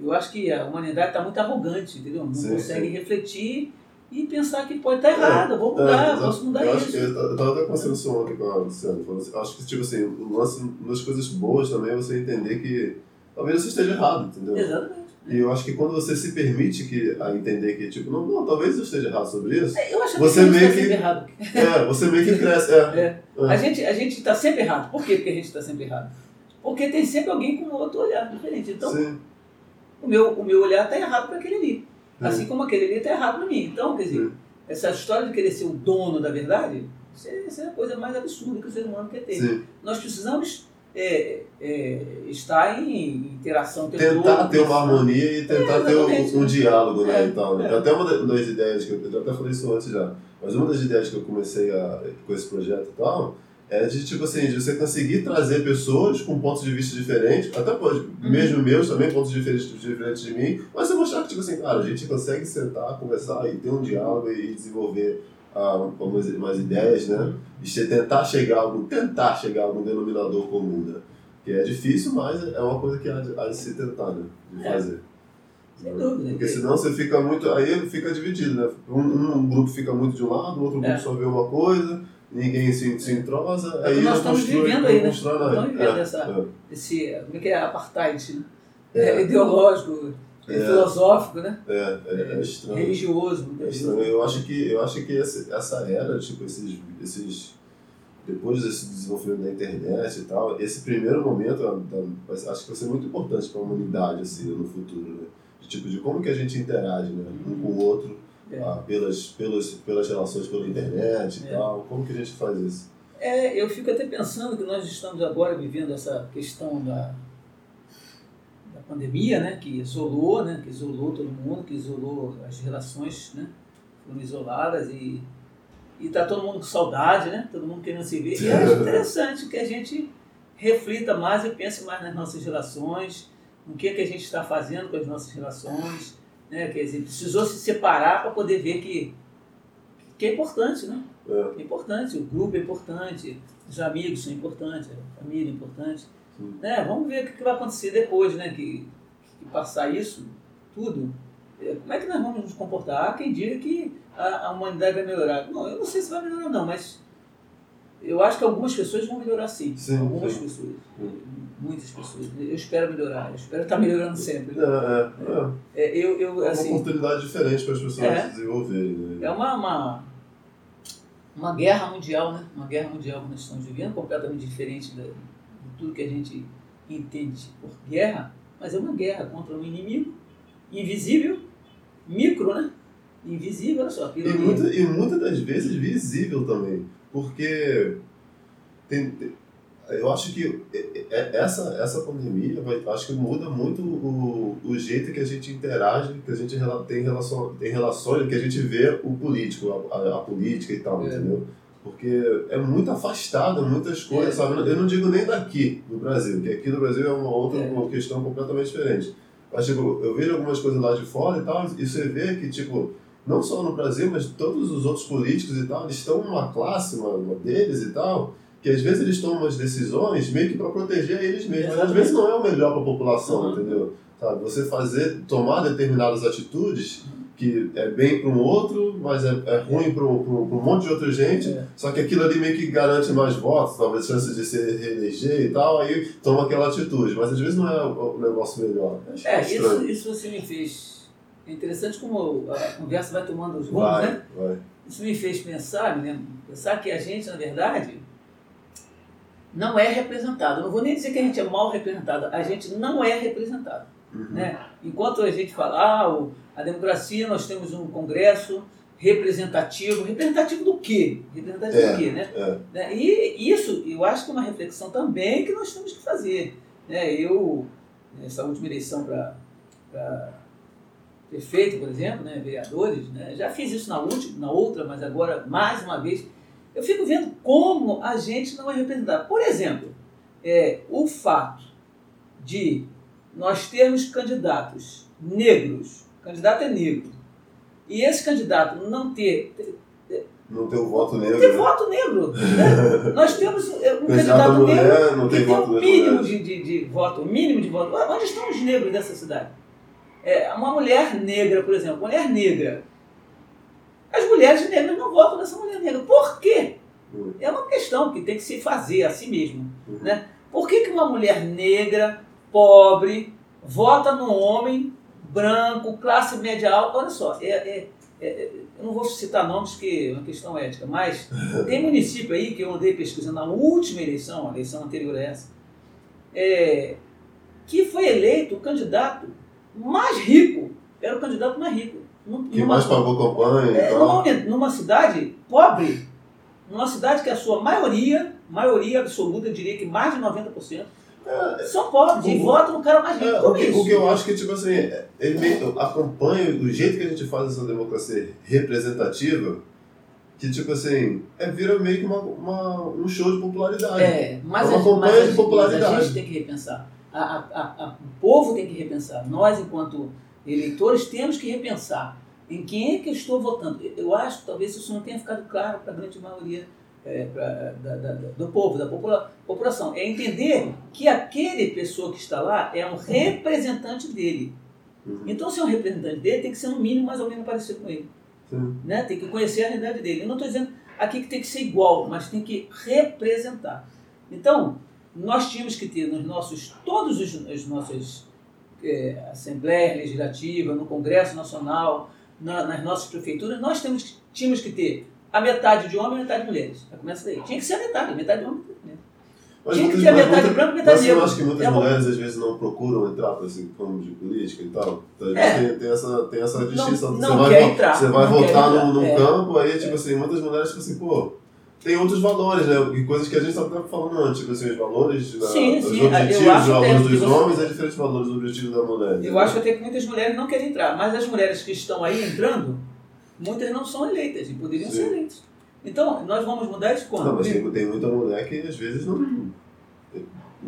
Eu acho que a humanidade está muito arrogante, entendeu? Não Sim, consegue sim. refletir e pensar que pode estar errado, eu vou mudar, É, exato. posso mudar eu isso. Eu estava até conversando isso ontem com a Luciana. assim, Acho que, tipo assim, uma das coisas boas também é você entender que talvez você esteja errado, entendeu? Exatamente. E eu acho que quando você se permite que, a entender que, tipo, não, não, talvez eu esteja errado sobre isso, É, Eu acho que Você meio está que- errado. é, você meio que cresce. É, É. A gente a gente está sempre errado. Por quê que a gente está sempre errado? Porque tem sempre alguém com outro olhar diferente. Então, sim. o meu, o meu olhar está errado para aquele ali. Sim. Assim como aquele ali está errado para mim. Então, quer dizer, essa história de querer ser o dono da verdade, isso é, isso é a coisa mais absurda que o ser humano quer ter. Sim. Nós precisamos é, é, estar em interação Tentar ter uma harmonia e tentar É, ter um, um diálogo, né, É, e né? é. Até uma da- das ideias, que eu, eu até falei isso antes já, mas uma das ideias que eu comecei a, com esse projeto e tal, é de, tipo assim, de você conseguir trazer pessoas com pontos de vista diferentes, até pode, Uhum. mesmo meus também, pontos diferentes, diferentes de mim, mas você mostrar que, tipo assim, cara, a gente consegue sentar, conversar e ter um diálogo e desenvolver ah, umas, ideias, né? E tentar chegar a algum, tentar chegar a algum denominador comum, né? Que é difícil, mas é uma coisa que há de, há de se tentar, né? De É. fazer. Sem dúvida. Porque senão você fica muito. Aí fica dividido, né? Um, um grupo fica muito de um lado, o outro grupo É. só vê uma coisa, ninguém se, se entrosa, É aí nós estamos constrói, vivendo não aí, né? estamos vivendo É, essa- é. Esse, como é que é? Apartheid, né? É. É, ideológico, É. filosófico, né? É, é, é estranho. Religioso. É muitas estranho. Eu acho que, eu acho que esse- essa era, tipo, esses, esses. Depois desse desenvolvimento da internet e tal, esse primeiro momento ser- acho que vai ser muito importante para a humanidade, assim, no futuro, né? De, tipo, de como que a gente interage, né? Um com o outro, É. ah, pelas, pelas, pelas relações pela internet e É. tal. Como que a gente faz isso? É, eu fico até pensando que nós estamos agora vivendo essa questão da pandemia, né, que isolou, né, que isolou todo mundo, que isolou as relações, né, foram isoladas e e tá todo mundo com saudade, né, todo mundo querendo se ver. E acho (laughs) interessante que a gente reflita mais e pense mais nas nossas relações, no que que a gente está fazendo com as nossas relações, né, quer dizer, precisou se separar para poder ver que que é importante, né? É, É importante, o grupo é importante, os amigos são importantes, a família é importante. Né? Vamos ver o que vai acontecer depois, né? Que, que passar isso, tudo. É, Como é que nós vamos nos comportar? Há quem diga que a, a humanidade vai melhorar. Não, eu não sei se vai melhorar não, mas eu acho que algumas pessoas vão melhorar sim. Sim, algumas sim. pessoas. Muitas pessoas. Eu espero melhorar, eu espero estar melhorando sempre. é, é, É, eu, eu, é. É assim, uma oportunidade diferente para as pessoas É. se desenvolverem, né? É uma, uma, uma guerra mundial, né? Uma guerra mundial que nós estamos vivendo, completamente diferente da- tudo que a gente entende por guerra, mas é uma guerra contra um inimigo invisível, micro, né? Invisível, olha só. E, muita, e muitas das vezes visível também. Porque tem, tem- eu acho que essa, essa pandemia vai, acho que muda muito o, o jeito que a gente interage, que a gente tem, relação, tem relações, que a gente vê o político, a, a- a política e tal, É. entendeu? Porque é muito afastado muitas coisas, É. sabe? Eu não digo nem daqui, do Brasil, que aqui no Brasil é uma outra É. uma questão completamente diferente. Mas, tipo, eu vejo algumas coisas lá de fora e tal, e você vê que, tipo, não só no Brasil, mas todos os outros políticos e tal, eles estão numa classe, uma, uma deles e tal, que às vezes eles tomam umas decisões meio que para proteger eles mesmos. Mas às vezes não é o melhor para a população, Uhum. entendeu? Sabe? Você fazer, tomar determinadas atitudes que é bem para um outro, mas é, é ruim para um, monte de outra gente. É. Só que aquilo ali meio que garante mais votos, talvez chances de se reeleger e tal, aí toma aquela atitude. Mas às vezes não é o, negócio melhor. É, isso, isso você me fez. É interessante como a conversa vai tomando os rumos, né? Vai. Isso me fez pensar, me lembro, pensar que a gente, na verdade, não é representado. não vou nem dizer que a gente é mal representado, a gente não é representado. Uhum. Né? Enquanto a gente fala, ah, a democracia, nós temos um congresso representativo. Representativo do quê? Representativo é, do quê, né? É. né? E isso, eu acho que é uma reflexão também que nós temos que fazer. Né? Eu, nessa última eleição para prefeito, por exemplo, né, vereadores, né, já fiz isso na última, na outra, mas agora, mais uma vez, eu fico vendo como a gente não é representado. Por exemplo, é, o fato de nós termos candidatos negros, candidato é negro, e esse candidato não ter. Não ter o voto negro. Não ter né? voto negro. (laughs) Né? nós temos um candidato mulher, negro que tem o mínimo de, de, de voto, o mínimo de voto. Onde estão os negros dessa cidade? É, uma mulher negra, por exemplo, mulher negra. As mulheres negras não votam nessa mulher negra. Por quê? Uhum. É uma questão que tem que se fazer a si mesmo. Uhum. Né? Por que, que uma mulher negra pobre, vota no homem branco, classe média alta. Olha só, é, é, é, eu não vou citar nomes que é uma questão ética, mas (laughs) tem município aí que eu andei pesquisando na última eleição, a eleição anterior a essa, é, que foi eleito o candidato mais rico, era o candidato mais rico. Que numa, mais pagou campanha é, numa, numa cidade pobre, numa cidade que a sua maioria, maioria absoluta, eu diria que mais de 90%, é, São pobres e votam no cara mais rico. É, o, que, o que eu acho que, tipo assim, ele meio, acompanha do jeito que a gente faz essa democracia representativa, que, tipo assim, é, vira meio que uma, uma, um show de popularidade. É, mas, é uma a, mas, de popularidade. mas a gente tem que repensar. A, a, a, o povo tem que repensar. Nós, enquanto eleitores, temos que repensar em quem é que eu estou votando. Eu acho que talvez isso não tenha ficado claro para a grande maioria é, pra, da, da, do povo, da popula, população. É entender que aquele pessoa que está lá é um representante dele. Uhum. Então, se é um representante dele, tem que ser no mínimo mais ou menos parecido com ele. Né? Tem que conhecer a realidade dele. Eu não estou dizendo aqui que tem que ser igual, mas tem que representar. Então, nós tínhamos que ter nos nossos, todos os, os nossos é, Assembleias Legislativas, no Congresso Nacional, na, nas nossas prefeituras, nós temos, tínhamos que ter a metade de homens e metade de mulheres. Já começa daí. Tinha que ser a metade, metade de homens e metade. Mas Tinha que ser a metade de branco e metade de negro. Mas eu acho que muitas é mulheres às vezes não procuram entrar para esse campo de política e tal. Então, é. tem, tem, essa, tem essa distinção. Não, não você, vai, entrar, você vai votar num, num é. campo, aí, tipo assim, muitas mulheres, tipo assim, pô, tem outros valores, né? E coisas que a gente estava falando antes, tipo assim, os valores, sim, da, sim. os objetivos, os valores dos homens é diferente dos valores dos objetivos da mulher. Eu acho até que muitas mulheres não querem entrar, mas as mulheres que estão aí entrando, muitas não são eleitas e poderiam sim. ser eleitas. Então, nós vamos mudar isso quando? Não, mas tem, tem muita mulher que às vezes não. Não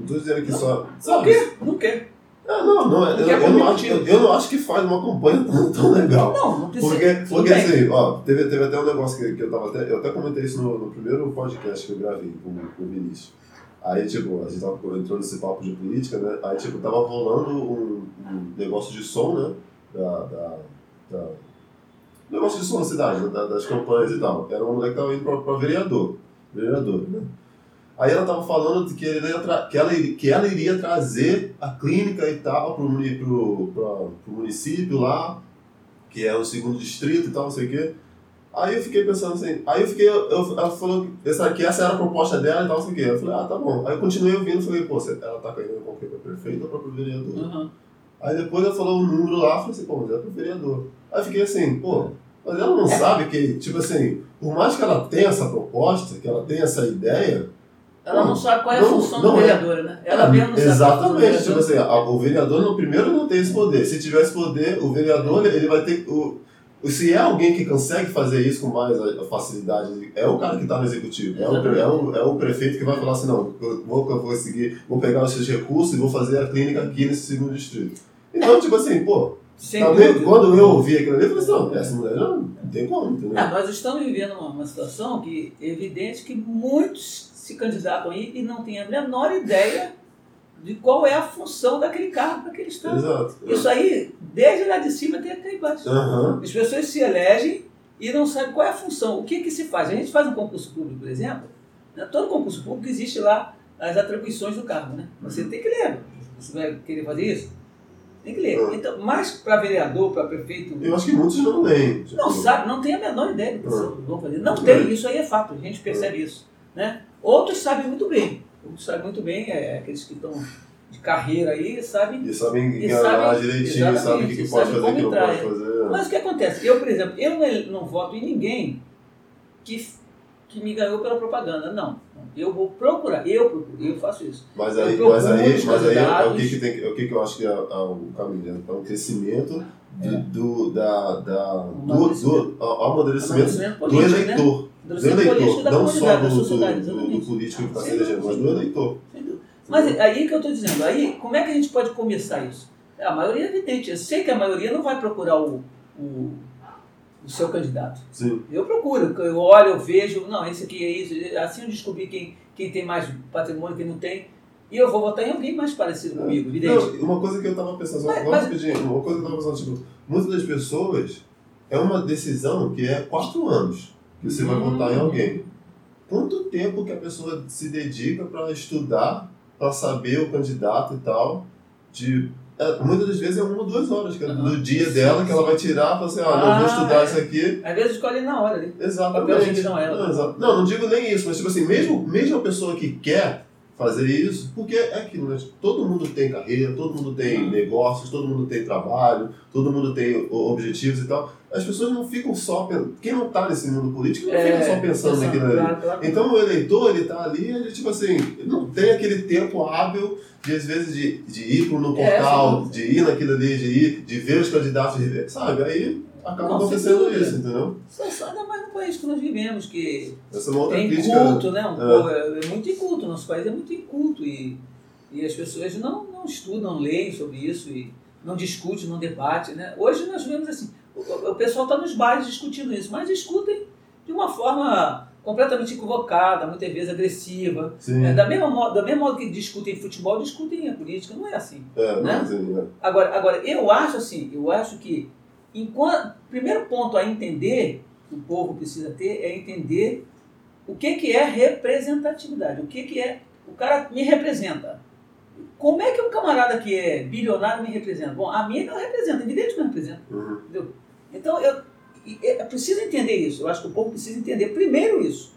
estou dizendo que não, só. Não quer, não quer. Ah, não, não, eu, eu, não acho, eu, eu, não acho que faz uma campanha (laughs) tão, tão legal. Não, não precisa. Porque, porque assim, ó, teve, teve até um negócio que, que eu tava até. Eu até comentei isso no, no primeiro podcast que eu gravei com, com o Vinícius. Aí, tipo, a gente tava entrando nesse papo de política, né? Aí, tipo, tava rolando um, um negócio de som, né? Da, da, da negócio de som na cidade, né? das campanhas e tal. Era uma mulher que tava indo pra vereador. Vereador, né? Aí ela estava falando que, ele que, ela, que ela iria trazer a clínica e tal para o município lá, que é o segundo distrito e tal, não sei o quê. Aí eu fiquei pensando assim, aí eu fiquei, eu, ela falou essa, que essa era a proposta dela e tal, não sei o quê. Eu falei, ah, tá bom. Aí eu continuei ouvindo e falei, pô, ela tá caindo com o? Para prefeito ou para o vereador? Uhum. Aí depois ela falou um número lá, eu falei assim, pô, mas é para o vereador. Aí eu fiquei assim, pô, mas ela não sabe que, tipo assim, por mais que ela tenha essa proposta, que ela tenha essa ideia, ela não sabe qual é a não, função não do é. vereador, é. né? Ela mesmo não Exatamente. Sabe tipo assim, o vereador no primeiro não tem esse poder. Se tiver esse poder, o vereador ele vai ter. O, se é alguém que consegue fazer isso com mais facilidade, é o cara que está no executivo. É o, é, o, é o prefeito que vai falar assim, não, eu vou, eu vou seguir, vou pegar esses recursos e vou fazer a clínica aqui nesse segundo distrito. Então, tipo assim, pô, Talvez, quando eu ouvi aquilo ali, eu falei assim, não, essa mulher não, tem como, entendeu? Ah, nós estamos vivendo uma, uma situação que é evidente que muitos se candidatam aí e não têm a menor ideia de qual é a função daquele cargo para aquele Estado. Exato. Isso aí, desde lá de cima até cá embaixo. Aham. As pessoas se elegem e não sabem qual é a função. O que, que se faz? A gente faz um concurso público, por exemplo. Né? Todo concurso público existe lá as atribuições do cargo. Né? Você tem que ler. Você vai querer fazer isso? Tem que ler. Ah. Então, mais para vereador, para prefeito, Eu acho que muitos não leem. Tipo, não sabe, não tem a menor ideia do que Ah. vão fazer. Não É. tem, isso aí é fato, a gente percebe isso. Né? Outros sabem muito bem. Outros sabem muito bem, é, aqueles que estão de carreira aí, sabem. E sabem E enganar sabem- direitinho, sabem o que, que pode fazer o que não pode fazer. Mas o que acontece? Eu, por exemplo, eu não, não voto em ninguém que, que me ganhou pela propaganda. Não. Eu vou procurar, eu procuro, eu faço isso. Mas aí, mas aí, mas aí é, o que, que, tem, é o que, que eu acho que é, é o caminho, né? É um crescimento de- É. do, da, da, do, amadurecimento. do, ao amadurecimento do né? eleitor. Do eleitor, não só do, do, do, do político que está se elegendo, mas do eleitor. Mas aí que eu estou dizendo, aí como é que a gente pode começar isso? A maioria é evidente. Eu sei que a maioria não vai procurar o, o, o seu candidato. Sim. Eu procuro, eu olho, eu vejo, não, esse aqui é isso. Assim eu descobri quem, quem tem mais patrimônio, quem não tem. E eu vou votar em alguém mais parecido comigo, evidente. Não, uma coisa que eu tava pensando, Mas- mas- Hum. votar em alguém. Quanto tempo que a pessoa se dedica para estudar, para saber o candidato e tal? De, é, muitas das vezes é uma ou duas horas que é do dia dela que ela vai tirar e falar assim, ah, não, eu vou Ah, estudar é. isso aqui. Às vezes escolhe na hora ali. Exatamente. Não é ela. Não, exa- não, não digo nem isso, mas tipo assim, mesmo, mesmo a pessoa que quer fazer isso, porque é aquilo, né? Todo mundo tem carreira, todo mundo tem Uhum. negócios, todo mundo tem trabalho, todo mundo tem objetivos e tal. As pessoas não ficam só pensando. Quem não tá nesse mundo político não fica só pensando naquilo ali. É. Então o eleitor, ele tá ali, ele tipo assim, não tem aquele tempo hábil de às vezes de, de ir pro no É, portal, sim. de ir naquilo ali, de ir, de ver os candidatos, sabe? Aí acaba Não, acontecendo isso, entendeu? Só- só Ainda mais no país que nós vivemos, que Essa é uma outra é crítica. inculto, né? Um É. povo é, é muito inculto, nosso país é muito inculto e, e as pessoas não, não estudam, não leem sobre isso e não discutem, não debatem, né? Hoje nós vemos assim, o, o pessoal está nos bares discutindo isso, mas discutem de uma forma completamente equivocada, muitas vezes agressiva. É, da, mesma, da mesma modo que discutem futebol, discutem a política, não é assim. É, né? mas, é. Agora, agora, eu acho assim, eu acho que enquanto primeiro ponto a entender que o povo precisa ter é entender o que, que é representatividade, o que, que é o cara me representa. Como é que um camarada que é bilionário me representa? Bom, a mim não representa, evidente que não representa. Uhum. Entendeu? Então, eu, eu preciso entender isso. Eu acho que o povo precisa entender primeiro isso.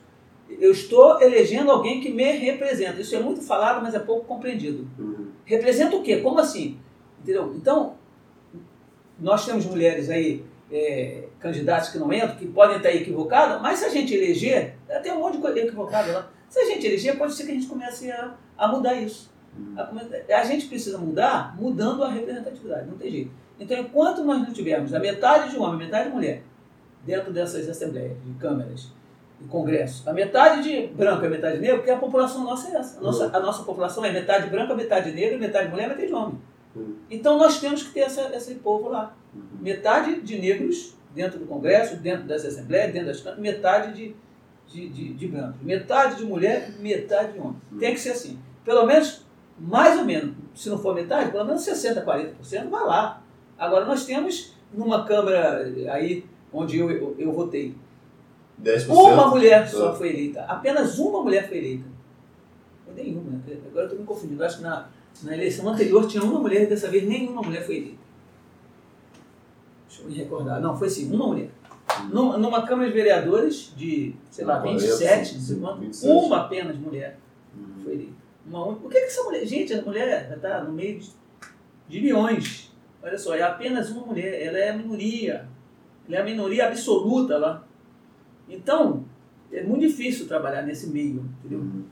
Eu estou elegendo alguém que me representa. Isso é muito falado, mas é pouco compreendido. Uhum. Representa o quê? Como assim? Entendeu? Então, nós temos mulheres aí, é, candidatos que não entram, que podem estar equivocadas, mas se a gente eleger, tem um monte de coisa equivocada lá. Se a gente eleger, pode ser que a gente comece a, a mudar isso. A, come- a gente precisa mudar mudando a representatividade, não tem jeito. Então, enquanto nós não tivermos a metade de homem, metade de mulher, dentro dessas assembleias, de câmeras, de congresso, a metade de branco e a metade de negro, porque a população nossa é essa. A nossa, a nossa população é metade branca, metade negra, metade mulher, metade de homem. Uhum. Então, nós temos que ter essa, esse povo lá. Uhum. Metade de negros dentro do congresso, dentro das assembleias, dentro das câmeras, metade de, de, de, de brancos. Metade de mulher, metade de homem. Tem que ser assim. Pelo menos, mais ou menos, se não for metade, pelo menos 60%, 40% vai lá. Agora, nós temos numa Câmara aí, onde eu, eu, eu votei, 10%. uma mulher só É. foi eleita. Apenas uma mulher foi eleita. Ou nenhuma. né? Agora eu estou me confundindo. Acho que na, na eleição anterior tinha uma mulher e dessa vez nenhuma mulher foi eleita. Deixa eu me recordar. Não, foi sim, uma mulher. Numa, numa Câmara de Vereadores de, sei lá, 40, 27, não sei quanto, 27. uma apenas mulher Uhum. foi eleita. Uma. Por que, que essa mulher. Gente, a mulher está no meio de, de milhões. Olha só, é apenas uma mulher. Ela é a minoria. Ela é a minoria absoluta lá. Então, é muito difícil trabalhar nesse meio, entendeu? Uhum.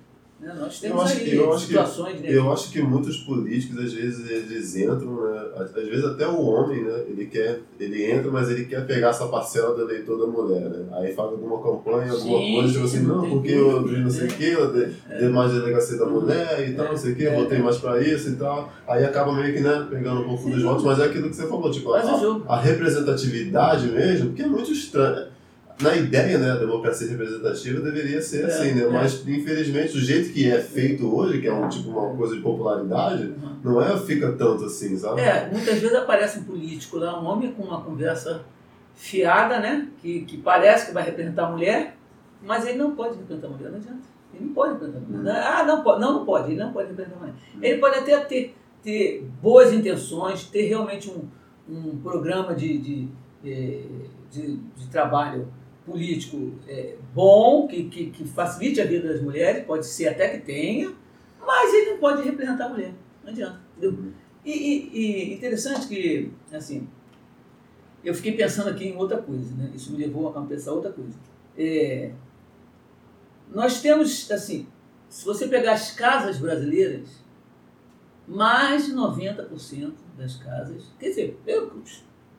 Né, Nós Eu temos acho aí que- eu acho que- situações de Eu acho que muitos políticos, às vezes, eles entram, né? Às vezes até o homem, né? Ele quer, ele entra, mas ele quer pegar essa parcela do eleitor da mulher, né? Aí faz alguma campanha, alguma Sim, coisa, tipo assim, não porque eu vi não sei o que, eu dei, dei mais delegacia da mulher e tal, não sei o que, É. votei mais pra isso e tal. Aí acaba meio que, né, pegando um pouco dos votos, mas é aquilo que você falou, tipo, a, a representatividade mesmo, porque é muito estranho. Na ideia, né, a democracia representativa deveria ser É, assim, né? é. Mas infelizmente o jeito que é feito hoje, que é um tipo uma coisa de popularidade, Uhum. não é fica tanto assim, sabe? É, muitas vezes aparece um político lá, um homem com uma conversa fiada, né? Que, que parece que vai representar a mulher, mas ele não pode representar a mulher, não adianta. Ele não pode representar a mulher. Ah, não pode, não, não pode, ele não pode representar a mulher. Ele pode até ter, ter boas intenções, ter realmente um, um programa de, de, eh, de, de trabalho político eh, bom, que, que, que facilite a vida das mulheres, pode ser até que tenha, mas ele não pode representar a mulher. Não adianta. Uhum. E, e- e interessante que, assim, eu fiquei pensando aqui em outra coisa, né? Isso me levou a pensar outra coisa. É, nós temos, assim, se você pegar as casas brasileiras, mais de 90% das casas, quer dizer, eu,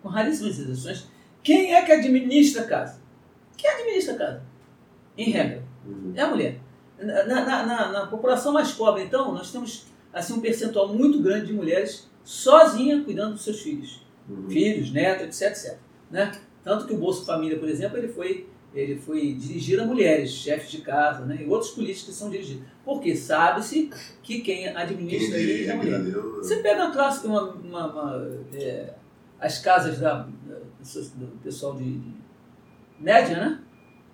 com raríssimas exceções, quem é que administra a casa? Quem administra a casa? Em regra. Uhum. É a mulher. Na, na- na- na população mais pobre, então, nós temos assim, um percentual muito grande de mulheres sozinhas cuidando dos seus filhos. Uhum. Filhos, netos, etc, etc. Né? Tanto que o Bolsa Família, por exemplo, ele foi, ele foi dirigido a mulheres, chefes de casa, né? e outros políticos que são dirigidos. Porque sabe-se que quem Quem administra aí é diria a que mulher. deu? Você pega uma classe, uma, uma- uma, é, as casas da, da- do pessoal de, de média, né?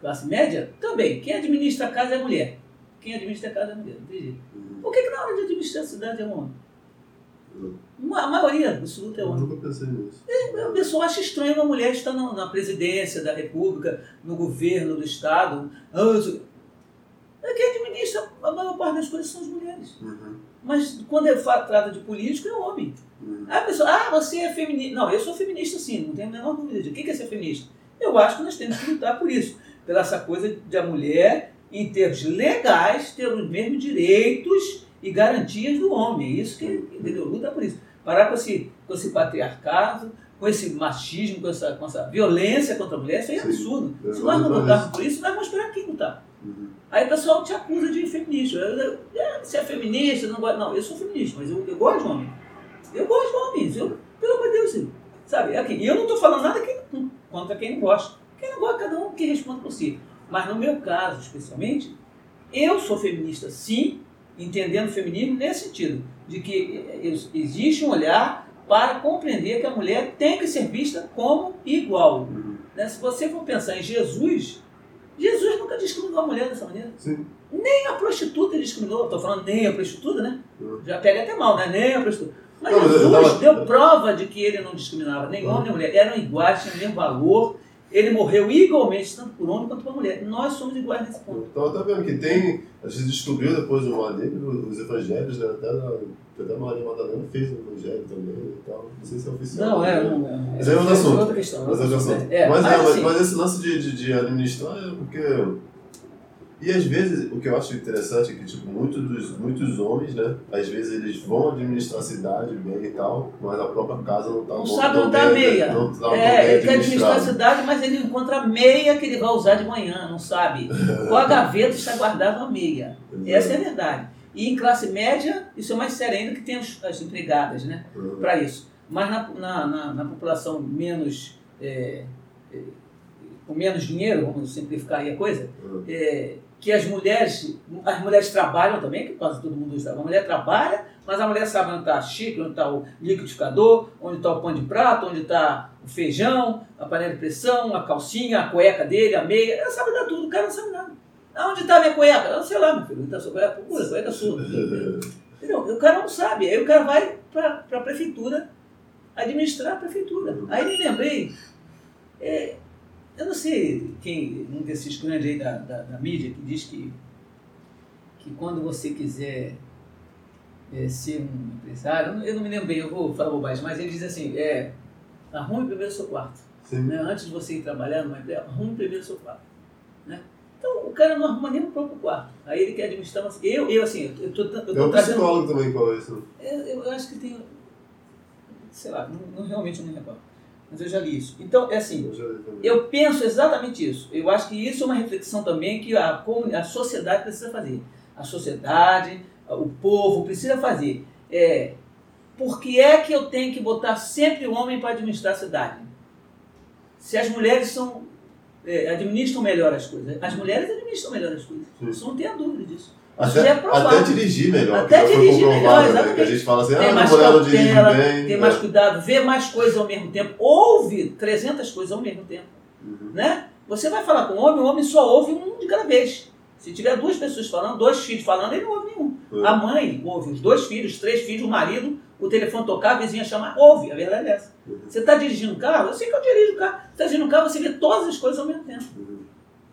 Classe média, também. Quem administra a casa é a mulher. Quem administra a casa é a mulher. Jeito. Uhum. Por que, que na hora de administrar a cidade é um homem? Uhum. A maioria absoluta é Eu homem. nunca pensei nisso. A pessoa acha estranho uma mulher estar na, na presidência da república, no governo do estado. É quem administra a maior parte das coisas são as mulheres. Uhum. Mas quando é trata de político, é homem. Uhum. Aí a pessoa, ah, você é feminista. Não, eu sou feminista sim, não tenho a menor dúvida. O que é ser feminista? Eu acho que nós temos que lutar por isso. Pela essa coisa de a mulher, em termos legais, ter os mesmos direitos e garantias do homem. É isso que, entendeu? Luta por isso. Parar com esse, com esse patriarcado, com esse machismo, com essa, com essa violência contra a mulher, isso aí é Sim. absurdo. Eu Se nós não lutarmos por isso, nós vamos esperar quem lutar. Uhum. Aí o pessoal te acusa de feminista. É, Você é feminista, não gosta. Não, eu sou feminista, mas eu, eu gosto de homem. Eu gosto de homens. Eu, pelo amor de Deus, eu- sabe? Aqui, e eu não estou falando nada que- contra quem não gosta. Quem não gosta, cada um que responde por si. Mas no meu caso, especialmente, eu sou feminista, sim, entendendo o feminismo nesse sentido, de que existe um olhar para compreender que a mulher tem que ser vista como igual. Uhum. né? Se você for pensar em Jesus, Jesus nunca discriminou a mulher dessa maneira. Sim. Nem a prostituta ele discriminou. Estou falando nem a prostituta, né? Uhum. Já pega até mal, né? Nem a prostituta. Mas Não, Jesus tava- deu prova de que ele não discriminava nem homem nem mulher. Eram iguais, tinham o mesmo valor. Ele morreu igualmente, tanto por homem quanto por mulher. Nós somos iguais nesse ponto. Então, tá vendo que tem. A gente descobriu depois do mar dele os evangelhos, né? Até, da, até Maria Madalena fez o evangelho também e tal. Não sei se é oficial. Não, é, né? não, é. Mas aí é assunto. outra questão. Mas, é questão. assunto. É, mas, é, mas, assim, mas esse lance de, de, de administrar é porque. E às vezes, o que eu acho interessante é que, tipo, muitos, dos, muitos homens, né? Às vezes eles vão administrar a cidade bem e tal, mas a própria casa não tá Não sabe onde bem- tá a meia. Não bem É, ele quer administrar a cidade, mas ele encontra a meia que ele vai usar de manhã, não sabe. Qual a gaveta está guardada a meia. Essa é a verdade. E em classe média, isso é mais sério ainda que tem as empregadas, né? Uhum. Para isso. Mas na, na, na, na população menos. é, é, com menos dinheiro, vamos simplificar aí a coisa, Uhum. é, que as mulheres, as mulheres trabalham também, que quase todo mundo sabe. A mulher trabalha, mas a mulher sabe onde está a xícara, onde está o liquidificador, onde está o pão de prato, onde está o feijão, a panela de pressão, a calcinha, a cueca dele, a meia. Ela sabe dar tudo, o cara não sabe nada. Aonde está a minha cueca? Eu sei lá, meu filho, onde está a sua cueca? Procura, cueca é sua. Entendeu? O cara não sabe. Aí o cara vai para a prefeitura administrar a prefeitura. Aí me lembrei, é, eu não sei quem, um desses grandes aí da, da, da mídia que diz que, que quando você quiser é, ser um empresário, eu não, eu não me lembro bem, eu vou falar bobagem, mas ele diz assim, é, arrume primeiro o seu quarto. Né? Antes de você ir trabalhar numa empresa, arrume primeiro o seu quarto. Né? Então o cara não arruma nem o próprio quarto. Aí ele quer administrar. Mas eu, eu assim, eu tô, eu tô Tem um trazendo. psicólogo também falou isso. Eu, eu acho que tem. Sei lá, não, não- realmente não me recordo. Mas eu já li isso. Então, é assim, Eu eu penso exatamente isso. Eu acho que isso é uma reflexão também que a, a sociedade precisa fazer. A sociedade, o povo precisa fazer. É, por que é que eu tenho que botar sempre o homem para administrar a cidade? Se as mulheres são é, administram melhor as coisas. As mulheres administram melhor as coisas. Isso não tenha dúvida disso. Até, até dirigir melhor. Até dirigir melhor, exatamente. Né? A gente fala assim, tem ah, mais não dirige cautela, bem. Tem né? mais cuidado, vê mais coisas ao mesmo tempo. Ouve 300 coisas ao mesmo tempo. Uhum. Né? Você vai falar com o homem, o homem só ouve um de cada vez. Se tiver duas pessoas falando, dois filhos falando, ele não ouve nenhum. Uhum. A mãe ouve os dois filhos, três filhos, o marido, o telefone tocar, a vizinha chamar, ouve. A verdade é essa. Uhum. Você está dirigindo um carro, eu sei que eu dirijo o carro. Você está dirigindo um carro, você vê todas as coisas ao mesmo tempo.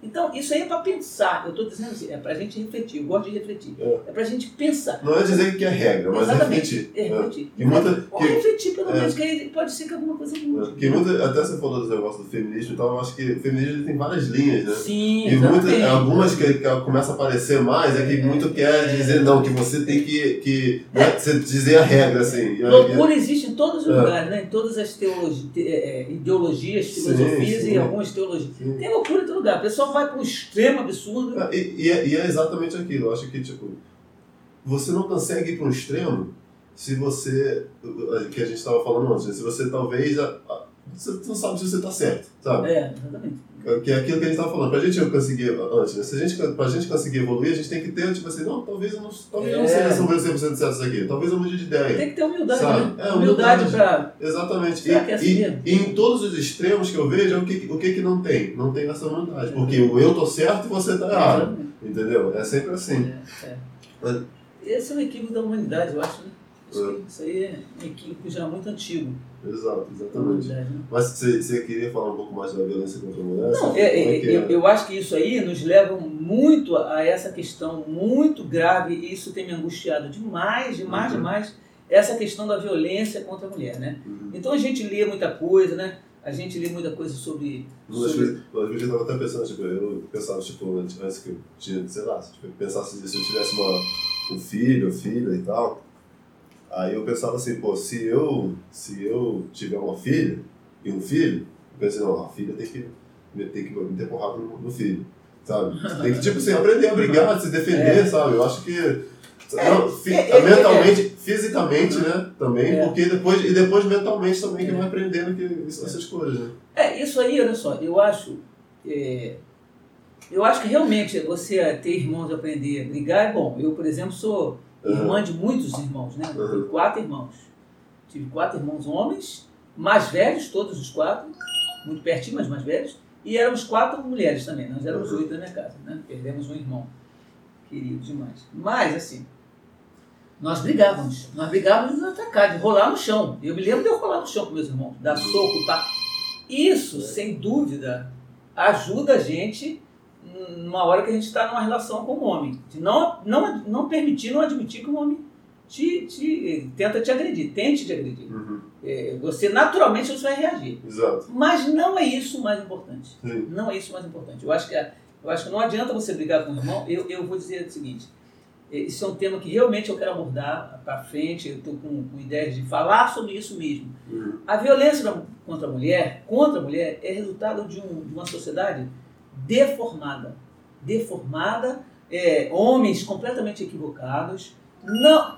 Então, isso aí é para pensar. Eu estou dizendo assim, é para a gente refletir. Eu gosto de refletir. É. É para a gente pensar. Não é dizer que é regra, mas Exatamente. refletir. É refletir. E muita, Ou que, refletir, pelo é. menos, que aí pode ser que alguma coisa mude. que muita, até você falou dos negócios do feminismo e tal, eu acho que o feminismo tem várias linhas, né? Sim, E muita, algumas que, que começam a aparecer mais é que muito quer dizer, não, que você tem que, que né, dizer a regra, assim. Loucura existe em todos os É. lugares, né? em todas as teologi te- é, é, ideologias, Sim, filosofias sim. e algumas teologias. Sim. Tem loucura em todo lugar. A pessoa vai para um extremo absurdo. É, E, e é, e é exatamente aquilo. Eu acho que, tipo, você não consegue ir para um extremo se você. que a gente estava falando antes, né? se você talvez. a- a- você não sabe se você está certo, sabe? É, exatamente. Que é aquilo que a gente estava falando. Pra gente conseguir, antes, né? Se a gente, pra gente conseguir evoluir, a gente tem que ter, tipo assim, não, talvez eu não, talvez eu não É. seja sobre 100% certo isso aqui. Talvez eu mude de ideia. Tem que ter humildade, Sabe? né? É, humildade humildade. para. Exatamente. É e, e, e em todos os extremos que eu vejo, é o que, o que que não tem? Não tem essa humildade. Porque o eu tô certo e você tá errado. Entendeu? É sempre assim. É, é. Esse é um equívoco da humanidade, eu acho. Né? Isso, É. aí- isso aí é um equívoco já muito antigo. Exato, exatamente. né? Mas você, você queria falar um pouco mais da violência contra a mulher? Não, é, é, é eu, eu acho que isso aí nos leva muito a essa questão muito grave, e isso tem me angustiado demais, demais, Uhum. demais, essa questão da violência contra a mulher, né? Uhum. Então a gente lê muita coisa, né? A gente lê muita coisa sobre... Uma sobre eu tava até pensando, tipo, eu pensava, tipo, antes, que eu tinha, sei lá, se eu pensasse se eu tivesse uma, um filho, filha e tal, aí eu pensava assim, pô, se eu, se eu tiver uma filha e um filho, eu pensei, não, a filha tem que, tem que meter porrada no, no filho, sabe? Tem que, tipo assim, aprender a brigar, se defender, É. sabe? Eu acho que... não, fi- é, é, mentalmente, fisicamente, né? Também, É. porque depois, e depois mentalmente também que vai aprendendo que, essas coisas, né? É, isso aí, olha só, eu acho... é, eu acho que realmente você ter irmãos e aprender a brigar é bom. Eu, por exemplo, sou irmã de muitos irmãos, né? Eu tenho quatro irmãos. Tive quatro irmãos homens, mais velhos, todos os quatro, muito pertinho, mas mais velhos. E éramos quatro mulheres também, nós éramos oito na minha casa, né? Perdemos um irmão, querido demais. Mas, assim, nós brigávamos. Nós brigávamos de nos atacar, de rolar no chão. Eu me lembro de eu rolar no chão com meus irmãos, dar soco, tá? Isso, sem dúvida, ajuda a gente numa hora que a gente está numa relação com o homem. De não, não, não permitir, não admitir que o homem te, te, tenta te agredir, tente te agredir. Uhum. É, você, naturalmente, você vai reagir. Exato. Mas não é isso o mais importante. Sim. Não é isso o mais importante. Eu acho que, a- eu acho que não adianta você brigar com o irmão. Eu, eu vou dizer o seguinte: eh, isso é um tema que realmente eu quero abordar para frente. Eu estou com, com ideias de falar sobre isso mesmo. Uhum. A violência contra a mulher, contra a mulher, é resultado de, um- de uma sociedade deformada. Deformada, é, homens completamente equivocados. Não,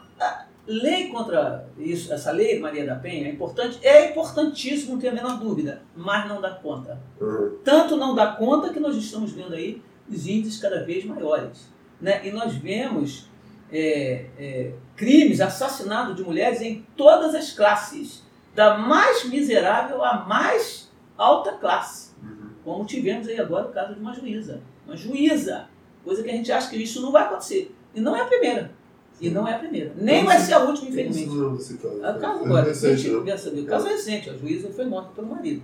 lei contra isso, essa lei Maria da Penha é importante, é importantíssimo, não tenho a menor dúvida, mas não dá conta. Uhum. Tanto não dá conta que nós estamos vendo aí os índices cada vez maiores. Né? E nós vemos é, é, crimes, assassinato de mulheres em todas as classes, da mais miserável à mais alta classe. Como tivemos aí agora o caso de uma juíza. Uma juíza. Coisa que a gente acha que isso não vai acontecer. E não é a primeira. E não é a primeira. Nem vai ser a última, infelizmente. Não, caso. É o caso É agora. recente, gente, né? O caso é recente. A juíza foi morta pelo marido.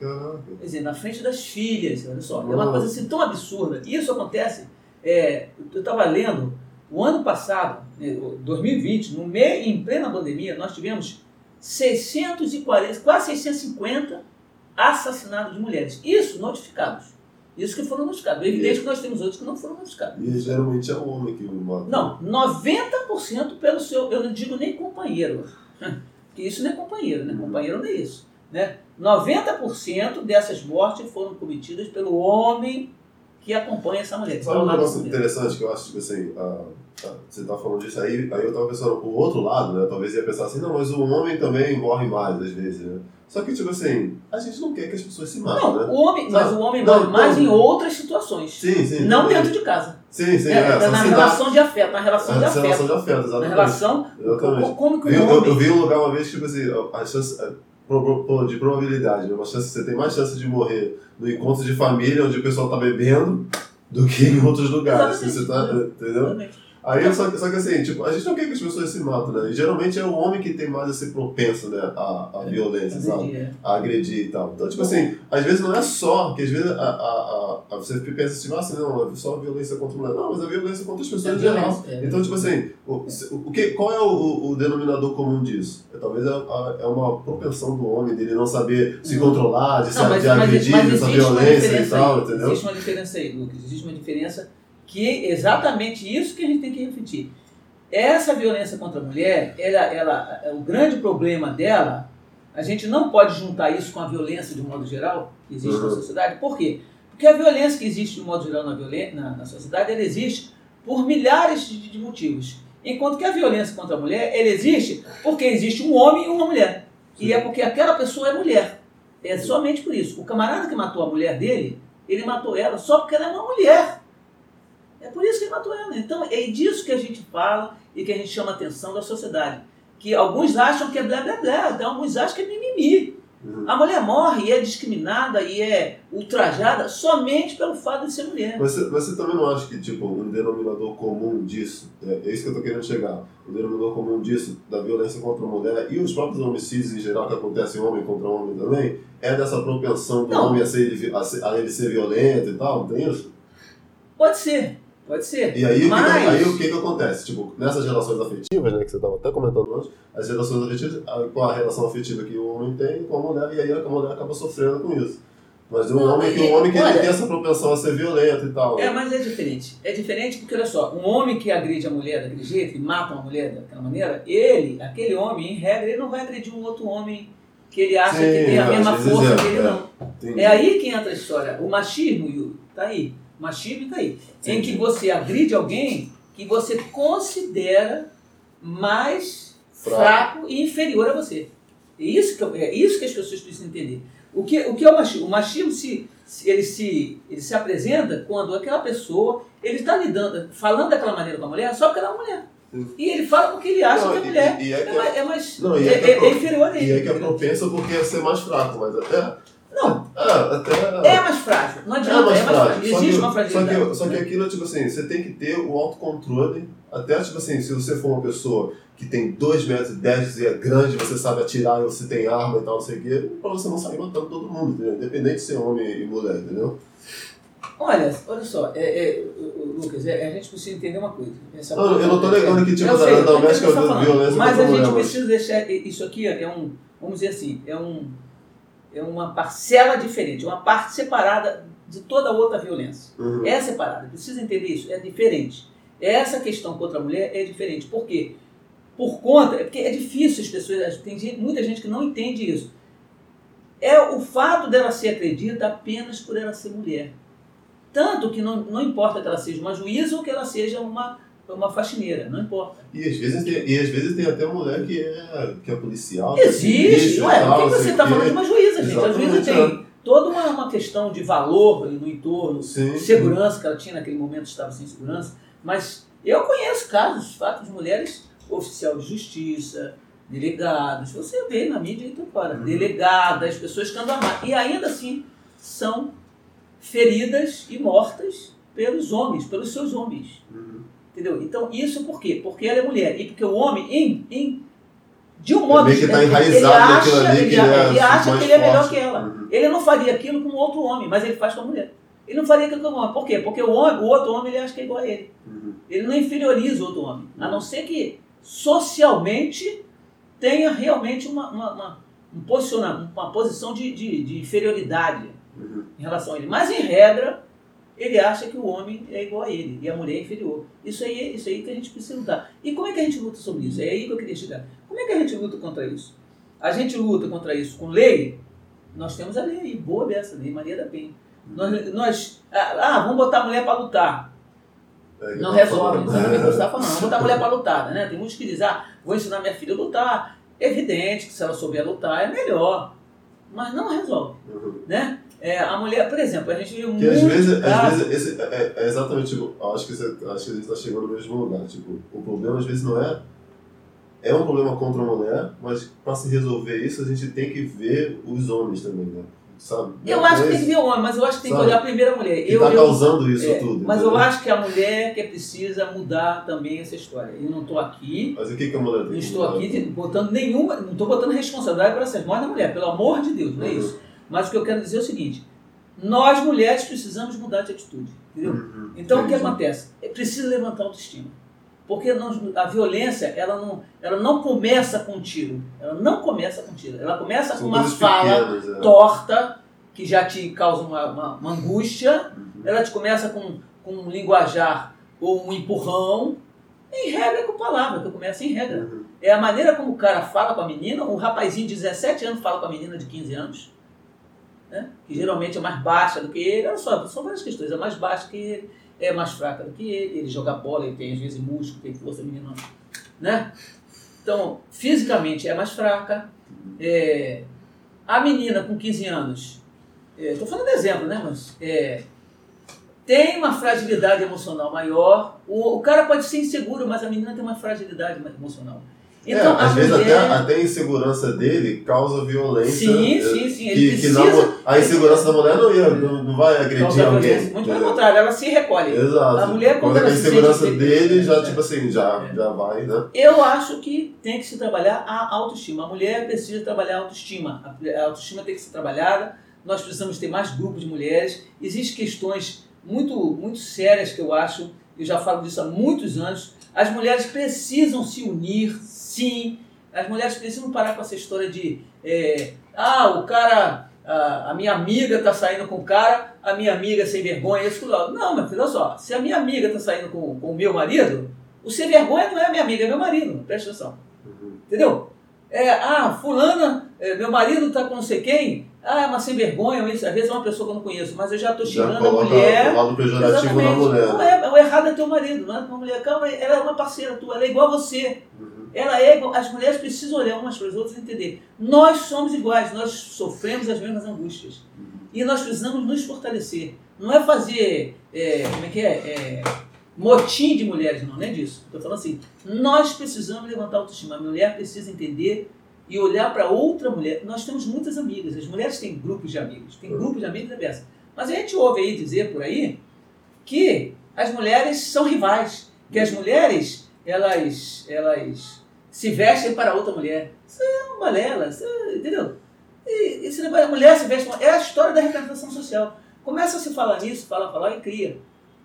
Caraca. Quer dizer, na frente das filhas, olha só. É uma coisa assim tão absurda. E isso acontece. é, eu estava lendo, o ano passado, né, o 2020, no meio, em plena pandemia, nós tivemos 640, quase 650 assassinatos de mulheres. Isso notificados. Isso que foram notificados. É evidente que nós temos outros que não foram notificados. E geralmente é o homem que mata. Não, 90% pelo seu, eu não digo nem companheiro, (laughs) que isso não é companheiro, né? Companheiro não é isso. Né? 90% dessas mortes foram cometidas pelo homem que acompanha essa mulher. Sabe um negócio interessante que eu acho, tipo assim, você tá falando disso aí, aí eu tava pensando o outro lado, né? Talvez ia pensar assim, não, mas o homem também morre mais às vezes, né? Só que, tipo assim, a gente não quer que as pessoas se matem, Não, né? o homem, mas o homem Não, morre mais não. em outras situações. Sim, sim. Não também. dentro de casa. Sim, sim, É, é, na dá- relação de afeto, na relação de é, afeto. relação de afeto, Na exatamente. relação. Exatamente. co- Como que Eu, o eu, homem. eu vi um lugar uma vez, tipo assim, a chance, pro- de probabilidade, né? uma chance, você tem mais chance de morrer no encontro de família, onde o pessoal tá bebendo, do que em outros lugares. Exatamente. Você tá, entendeu? Exatamente. Aí, só, só que assim, tipo, a gente não quer que as pessoas se matem, né? E geralmente é o homem que tem mais esse propenso, né, à, à violência, sabe? É. a agredir e tal. Então, tipo assim, às vezes não é só, que às vezes a, a, a, a- você pensa assim, nossa, não, é só a violência contra a mulher. Não, mas a violência contra as pessoas É em geral. é. Então, tipo assim, o, o que, qual é o, o, denominador comum disso? É, talvez é, a- é uma propensão do homem dele não saber se Não. controlar, de, Não, se, mas, de mas, agredir, mas dessa existe uma violência e tal, aí. entendeu? Existe uma diferença aí, Lucas. Existe uma diferença que é exatamente isso que a gente tem que refletir. Essa violência contra a mulher, ela, ela, é o grande problema dela, a gente não pode juntar isso com a violência de um modo geral que existe na Uhum. sociedade. Por quê? Porque a violência que existe de um modo geral na, na, na sociedade, ela existe por milhares de, de motivos. Enquanto que a violência contra a mulher, ela existe porque existe um homem e uma mulher. E é porque aquela pessoa é mulher. É somente por isso. O camarada que matou a mulher dele, ele matou ela só porque ela é uma mulher. É por isso que matou ela. Então é disso que a gente fala e que a gente chama a atenção da sociedade. Que alguns acham que é blá blá blá, então alguns acham que é mimimi. Uhum. A mulher morre e é discriminada e é ultrajada somente pelo fato de ser mulher. Mas você, você também não acha que, tipo, um denominador comum disso, né, é isso que eu tô querendo chegar, o denominador comum disso, da violência contra a mulher e os próprios homicídios em geral que acontecem homem contra homem também, é dessa propensão do Não. homem a, ser, a, ser- a ele ser violento e tal, não tem isso? Pode ser, pode ser. E aí, o que Mas- que, aí o que que acontece? Tipo, nessas relações afetivas, né, que você estava até comentando antes, as relações afetivas, com a relação afetiva que o homem tem com a mulher, e aí a mulher acaba sofrendo com isso. Mas o Não, homem que, o homem que ele olha- tem essa propensão a ser violento e tal. É, mas é diferente. É diferente porque, olha só, um homem que agride a mulher daquele jeito e mata uma mulher daquela maneira, ele, aquele homem, em regra, ele não vai agredir um outro homem que ele acha Sim, que tem a às mesma força é, que ele é. não. Entendi. É aí que entra a história. O machismo, Yuri, tá aí. Machismo tá aí. Em Entendi. que você agride alguém que você considera mais Fraco. fraco, e inferior a você. É isso que, eu- é isso que as pessoas precisam entender. O que, o que é o machismo? O machismo se, se- ele, se, ele se apresenta quando aquela pessoa ele está lidando, falando daquela maneira com a mulher só porque ela é uma mulher. Sim. E ele fala porque ele acha Não, que a mulher e- e é é, que mais, é mais- Não, é, é é- é é inferior a ele. E é que é propensa porque é ser mais fraco, mas até. Não, É, até. é mais frágil. Não É adianta, mais é mais frágil. frágil. Só Existe que- uma Só fragilidade. que, só que aquilo, tipo assim, você tem que ter o autocontrole. Até, tipo assim, se você for uma pessoa que tem 2 metros e 10 e é grande, você sabe atirar e você tem arma e tal, não sei o quê, pra você não sair matando todo mundo, entendeu? Independente de ser homem e mulher, entendeu? Olha, olha só, é, é, Lucas, é, a gente precisa entender uma coisa. Essa Não, eu não tô negando que, tipo, da- tô doméstica falando, violência Mas a gente precisa deixar. Isso aqui é um, vamos dizer assim, é, um, é uma parcela diferente, uma parte separada de toda outra violência. Uhum. É separada, precisa entender isso, é diferente. Essa questão contra a mulher é diferente. Por quê? Por conta, é porque é difícil as pessoas, tem gente- muita gente que não entende isso. É o fato dela ser acredita apenas por ela ser mulher. Tanto que não, não importa que ela seja uma juíza ou que ela seja uma, uma faxineira, não importa. E às, vezes tem, e às vezes tem até mulher que é, que é policial. que é Existe, ué, por que você está falando de uma juíza, gente? A juíza tem toda uma, uma questão de valor no entorno, Sim. segurança que ela tinha naquele momento, estava sem segurança. Mas eu conheço casos, fatos de mulheres, oficial de justiça, delegados, você vê na mídia e tudo fora, Uhum. delegadas, pessoas que andam armadas. E ainda assim são feridas e mortas pelos homens, pelos seus homens. Uhum. Entendeu? Então, isso por quê? Porque ela é mulher. E porque o homem, em, em, de um É modo meio que tá ele enraizado acha, naquilo ali, ele, que ele é ele acha mais que ele é melhor forte. que ela. Uhum. Ele não faria aquilo com outro homem, mas ele faz com a mulher. Ele não faria aquilo com o homem. Por quê? Porque o, homem, o outro homem ele acha que é igual a ele. Uhum. Ele não inferioriza o outro homem. A não ser que socialmente tenha realmente uma, uma, uma- um posicionamento, uma posição de, de, de inferioridade Uhum. em relação a ele. Mas, em regra, ele acha que o homem é igual a ele e a mulher é inferior. Isso aí, é- isso aí que a gente precisa lutar. E como é que a gente luta sobre isso? É aí que eu queria chegar. Como é que a gente luta contra isso? A gente luta contra isso com lei? Nós temos a lei aí, boa dessa, lei Maria da Penha. Nós, nós ah, ah, vamos botar a mulher para lutar. É, Não resolve, não sabe o que você está falando. Vamos botar a mulher para lutar, né? Tem muitos que dizem, ah, vou ensinar minha filha a lutar. Evidente que se ela souber lutar é melhor. mas não resolve. Uhum. Né? É, a mulher, por exemplo, a gente Que muito às vezes, caso- às vezes esse, é, é exatamente, tipo, acho que, você, acho que a gente está chegando no mesmo lugar. Tipo, o problema às vezes não é. É um problema contra a mulher, mas para se resolver isso a gente tem que ver os homens também, né? Sabe? Eu acho que tem que ver o homem, mas eu acho que tem que Sabe? olhar primeiro a mulher. Que Eu, tá eu- causando isso é, tudo. Mas eu entendeu? acho que a mulher que precisa mudar também essa história. Eu não estou aqui, Mas o que, que a mulher tem não que estou aqui botando nenhuma, não estou botando responsabilidade para essas mortes da mulher, pelo amor de Deus, não é Uhum. isso. Mas o que eu quero dizer é o seguinte: nós mulheres precisamos mudar de atitude, entendeu? Uhum. Então o que acontece? É preciso levantar a autoestima. Porque a violência, ela não, ela não começa com um tiro. Ela não começa com um tiro. Ela começa com uma fala pequenas, é. torta, que já te causa uma, uma- uma angústia. Uhum. Ela te começa com, com um linguajar ou um empurrão. Em regra é com palavra, que começa em regra. Uhum. É a maneira como o cara fala com a menina, um rapazinho de 17 anos fala com a menina de 15 anos, né? que geralmente é mais baixa do que ele, olha só, são várias questões, é mais baixa que ele, é mais fraca do que ele, ele joga bola, ele tem às vezes músculo, tem força, não, né? Então, fisicamente é mais fraca, é, a menina com 15 anos, estou falando de exemplo, né, mas é, tem uma fragilidade emocional maior, o, o cara pode ser inseguro, mas a menina tem uma fragilidade emocional. Então, é, às vezes mulher... até, até a insegurança dele causa violência. Sim, é, sim, sim. Ele Que, que precisa... na, a insegurança da mulher não, ia, não, não vai agredir alguém. Muito pelo contrário, ela se recolhe. Exato. A mulher, quando Quando ela a se insegurança sente- dele, já, É. tipo assim, já, É. já vai, né? Eu acho que tem que se trabalhar a autoestima. A mulher precisa trabalhar a autoestima. A a autoestima tem que ser trabalhada. Nós precisamos ter mais grupos de mulheres. Existem questões muito, muito sérias que eu acho, eu já falo disso há muitos anos. As mulheres precisam se unir, sim. As mulheres precisam parar com essa história de é, ah, o cara, a, a minha amiga está saindo com o cara, a minha amiga é sem vergonha, isso tudo. Não, meu filho, olha só, se a minha amiga está saindo com, com o meu marido, o sem vergonha não é minha amiga, é meu marido, presta atenção. Uhum. Entendeu? É, ah, fulana, é, meu marido tá com não sei quem, ah, é uma sem vergonha, às vezes é uma pessoa que eu não conheço, mas eu já estou xingando a mulher. o lado pejorativo na mulher. Não é, o errado é teu marido, não é tua mulher. Calma, ela é uma parceira tua, ela é igual a você. Uhum. Ela é igual, as mulheres precisam olhar umas para as outras e entender. Nós somos iguais, nós sofremos as mesmas angústias. E nós precisamos nos fortalecer. Não é fazer, é, como é que é? é motim de mulheres, não, não é disso. Estou falando assim, nós precisamos levantar a autoestima. A mulher precisa entender e olhar para outra mulher. Nós temos muitas amigas, as mulheres têm grupos de amigos, tem grupos de amigos beça. Mas a gente ouve aí dizer por aí que as mulheres são rivais, que as mulheres, elas, elas se vestem para outra mulher. Isso é uma balela, é- entendeu? E, negócio, a mulher se veste, é a história da representação social. Começa a se falar nisso, fala, falar e cria.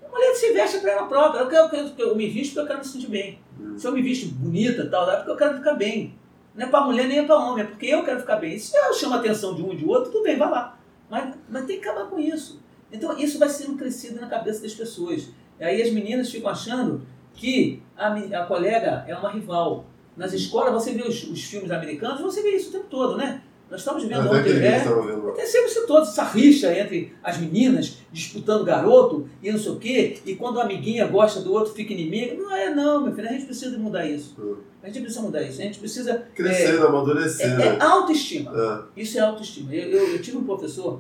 A mulher se veste para ela própria. Eu, quero, eu, eu, eu me visto porque eu quero me sentir bem. Uhum. Se eu me visto bonita e tal, é porque eu quero ficar bem. Não é para mulher nem é para homem, é porque eu quero ficar bem. Se eu chamo a atenção de um e de outro, tudo bem, vai lá. Mas, mas tem que acabar com isso. Então isso vai sendo crescido na cabeça das pessoas. E aí as meninas ficam achando que a, a colega é uma rival. Nas escolas, você vê os, os filmes americanos, você vê isso o tempo todo, né? Nós estamos vendo Até ontem, é, vendo. tem sempre isso todo, essa rixa entre as meninas disputando garoto e não sei o quê, e quando a amiguinha gosta do outro fica inimigo. Não é não, meu filho, a gente precisa mudar isso. Uhum. A gente precisa mudar isso, a gente precisa. Crescendo, É, amadurecendo. é autoestima. É. Isso é autoestima. Eu, eu, eu tive um professor,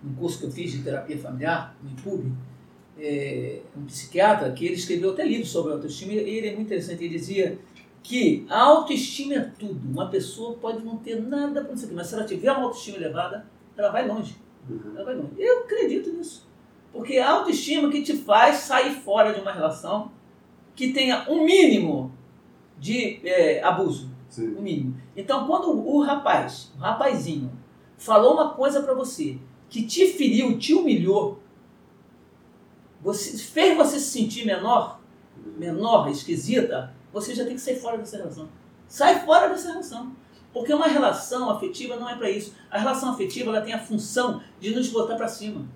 num curso que eu fiz de terapia familiar, no IPUB, é, um psiquiatra, que ele escreveu até livros sobre autoestima, e ele é muito interessante. Ele dizia que a autoestima é tudo. Uma pessoa pode não ter nada para isso aqui, mas se ela tiver uma autoestima elevada, ela vai longe. Uhum. Ela vai longe. Eu acredito nisso. Porque a autoestima que te faz sair fora de uma relação que tenha um mínimo de é, abuso Sim. o mínimo. Então, quando o rapaz, o rapazinho, falou uma coisa pra você que te feriu, te humilhou, você, fez você se sentir menor, menor, esquisita, você já tem que sair fora dessa relação. Sai fora dessa relação. Porque uma relação afetiva não é para isso. A relação afetiva ela tem a função de nos botar para cima,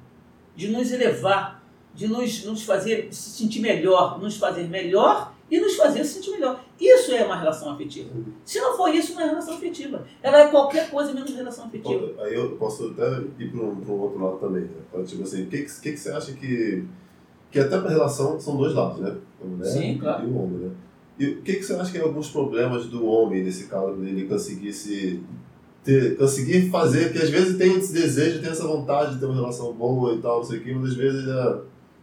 de nos elevar, de nos, nos fazer se sentir melhor, nos fazer melhor e nos fazer se sentir melhor. Isso é uma relação afetiva. Se não for isso, não é relação afetiva. Ela é qualquer coisa menos relação afetiva. Aí eu posso até ir para um, um outro lado também. Né? Tipo assim, o que, que, que que você acha que. Que até para relação são dois lados, né? A mulher Sim, claro. e o homem, né? E o que, que você acha que é alguns problemas do homem, nesse caso, dele conseguir se ter, conseguir fazer, porque às vezes tem esse desejo, tem essa vontade de ter uma relação boa e tal, não sei o que, mas às vezes é,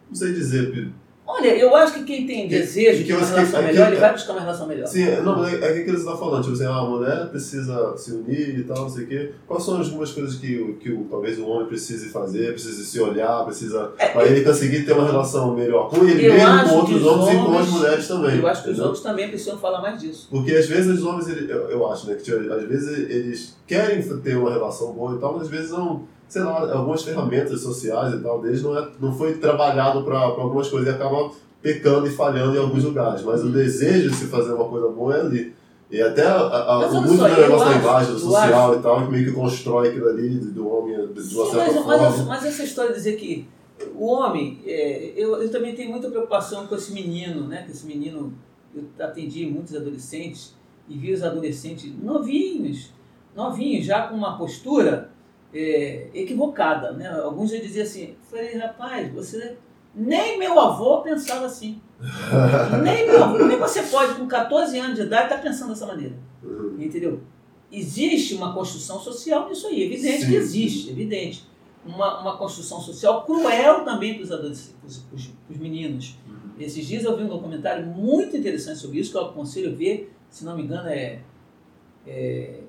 não sei dizer, Olha, eu acho que quem tem desejo de uma relação melhor, ele vai buscar uma relação melhor. Sim, não, é, é que eles estão falando, tipo assim, ah, a mulher precisa se unir e tal, não sei o quê. Quais são algumas coisas que, que talvez o homem precise fazer, precisa se olhar, precisa. É, para ele conseguir ter uma relação melhor com ele mesmo, com outros homens, e com as mulheres também. Eu acho que os homens também precisam falar mais disso. Porque às vezes os homens, eu, eu acho, né, que tipo, às vezes eles querem ter uma relação boa e tal, mas às vezes não sei lá, algumas ferramentas sociais e tal deles não, é, não foi trabalhado para algumas coisas e acaba pecando e falhando em alguns lugares, mas o uhum. desejo de se fazer uma coisa boa é ali. E até a, a, o muito do negócio da imagem social acho. e tal, que meio que constrói aquilo ali do homem de uma Sim, certa mas, forma. Mas, mas, essa história de dizer que o homem, é, eu, eu também tenho muita preocupação com esse menino, né? Que esse menino, eu atendi muitos adolescentes e vi os adolescentes novinhos, novinhos, já com uma postura é, equivocada, né? Alguns já diziam assim, falei, rapaz, você nem meu avô pensava assim. (laughs) nem meu avô. Nem você pode, com 14 anos de idade, estar tá pensando dessa maneira. Uhum. Entendeu? Existe uma construção social nisso aí. Evidente Sim. que existe, evidente. Uma, uma construção social cruel também para os adolescentes, para os meninos. Uhum. Esses dias eu vi um documentário muito interessante sobre isso, que eu aconselho a ver, se não me engano, é, é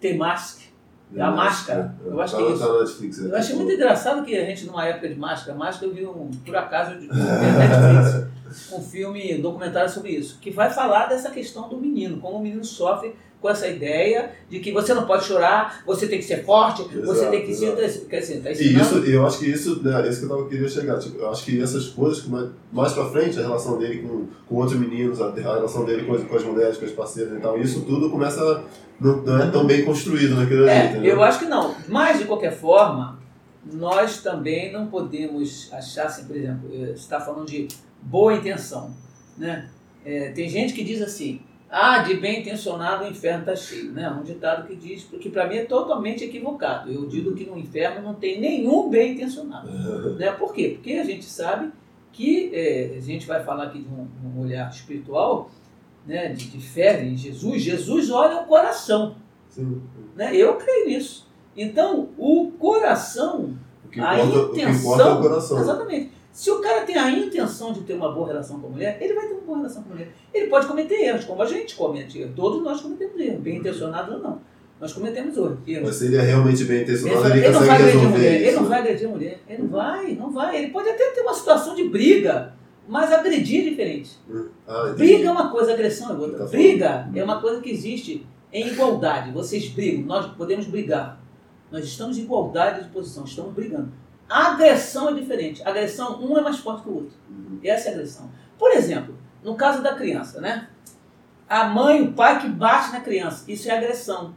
The Mask, a máscara. Eu acho que é isso. Netflix, eu achei muito engraçado que a gente, numa época de máscara, máscara, eu vi um, por acaso, de (laughs) Netflix, um filme, um documentário sobre isso, que vai falar dessa questão do menino, como o menino sofre com essa ideia de que você não pode chorar, você tem que ser forte, exato, você tem que ser. Quer dizer, tá e isso, eu acho que isso, né, isso que eu tava, queria chegar. Tipo, eu acho que essas coisas, mais pra frente, a relação dele com, com outros meninos, a, relação dele com, com as mulheres, com as parceiras e tal, isso tudo começa. Não, não é tão bem construído naquele é, ali. Eu acho que não. Mas, de qualquer forma, nós também não podemos achar, assim, por exemplo, eh, você está falando de boa intenção. Né? É, tem gente que diz assim ah, de bem intencionado o inferno está cheio. Né? Um ditado que diz, que para mim é totalmente equivocado. Eu digo que no inferno não tem nenhum bem intencionado. né? Por quê? Porque a gente sabe que, é, a gente vai falar aqui de um, um olhar espiritual, né, de, de, fé em Jesus. Jesus olha o coração. Sim. Né? Eu creio nisso. Então, o coração, o que importa, a intenção. O que importa é o coração. Exatamente. Se o cara tem a intenção de ter uma boa relação com a mulher, ele vai ter uma boa relação com a mulher. Ele pode cometer erros, como a gente comete erros. Todos nós cometemos erros, bem intencionados ou não. Nós cometemos erros. Mas se ele é realmente bem intencionado, ele, ele, ele não vai agredir mulher. Isso. Ele não vai agredir a mulher. Ele não vai, não vai. Ele pode até ter uma situação de briga, mas agredir é diferente. Ah, briga é uma coisa, agressão é outra. Tá briga é uma coisa que existe em igualdade. Vocês brigam, nós podemos brigar. Nós estamos em igualdade de posição, estamos brigando. A agressão é diferente. A agressão, um é mais forte que o outro. Uhum. Essa é a agressão. Por exemplo, no caso da criança, né? A mãe, o pai que bate na criança, isso é agressão.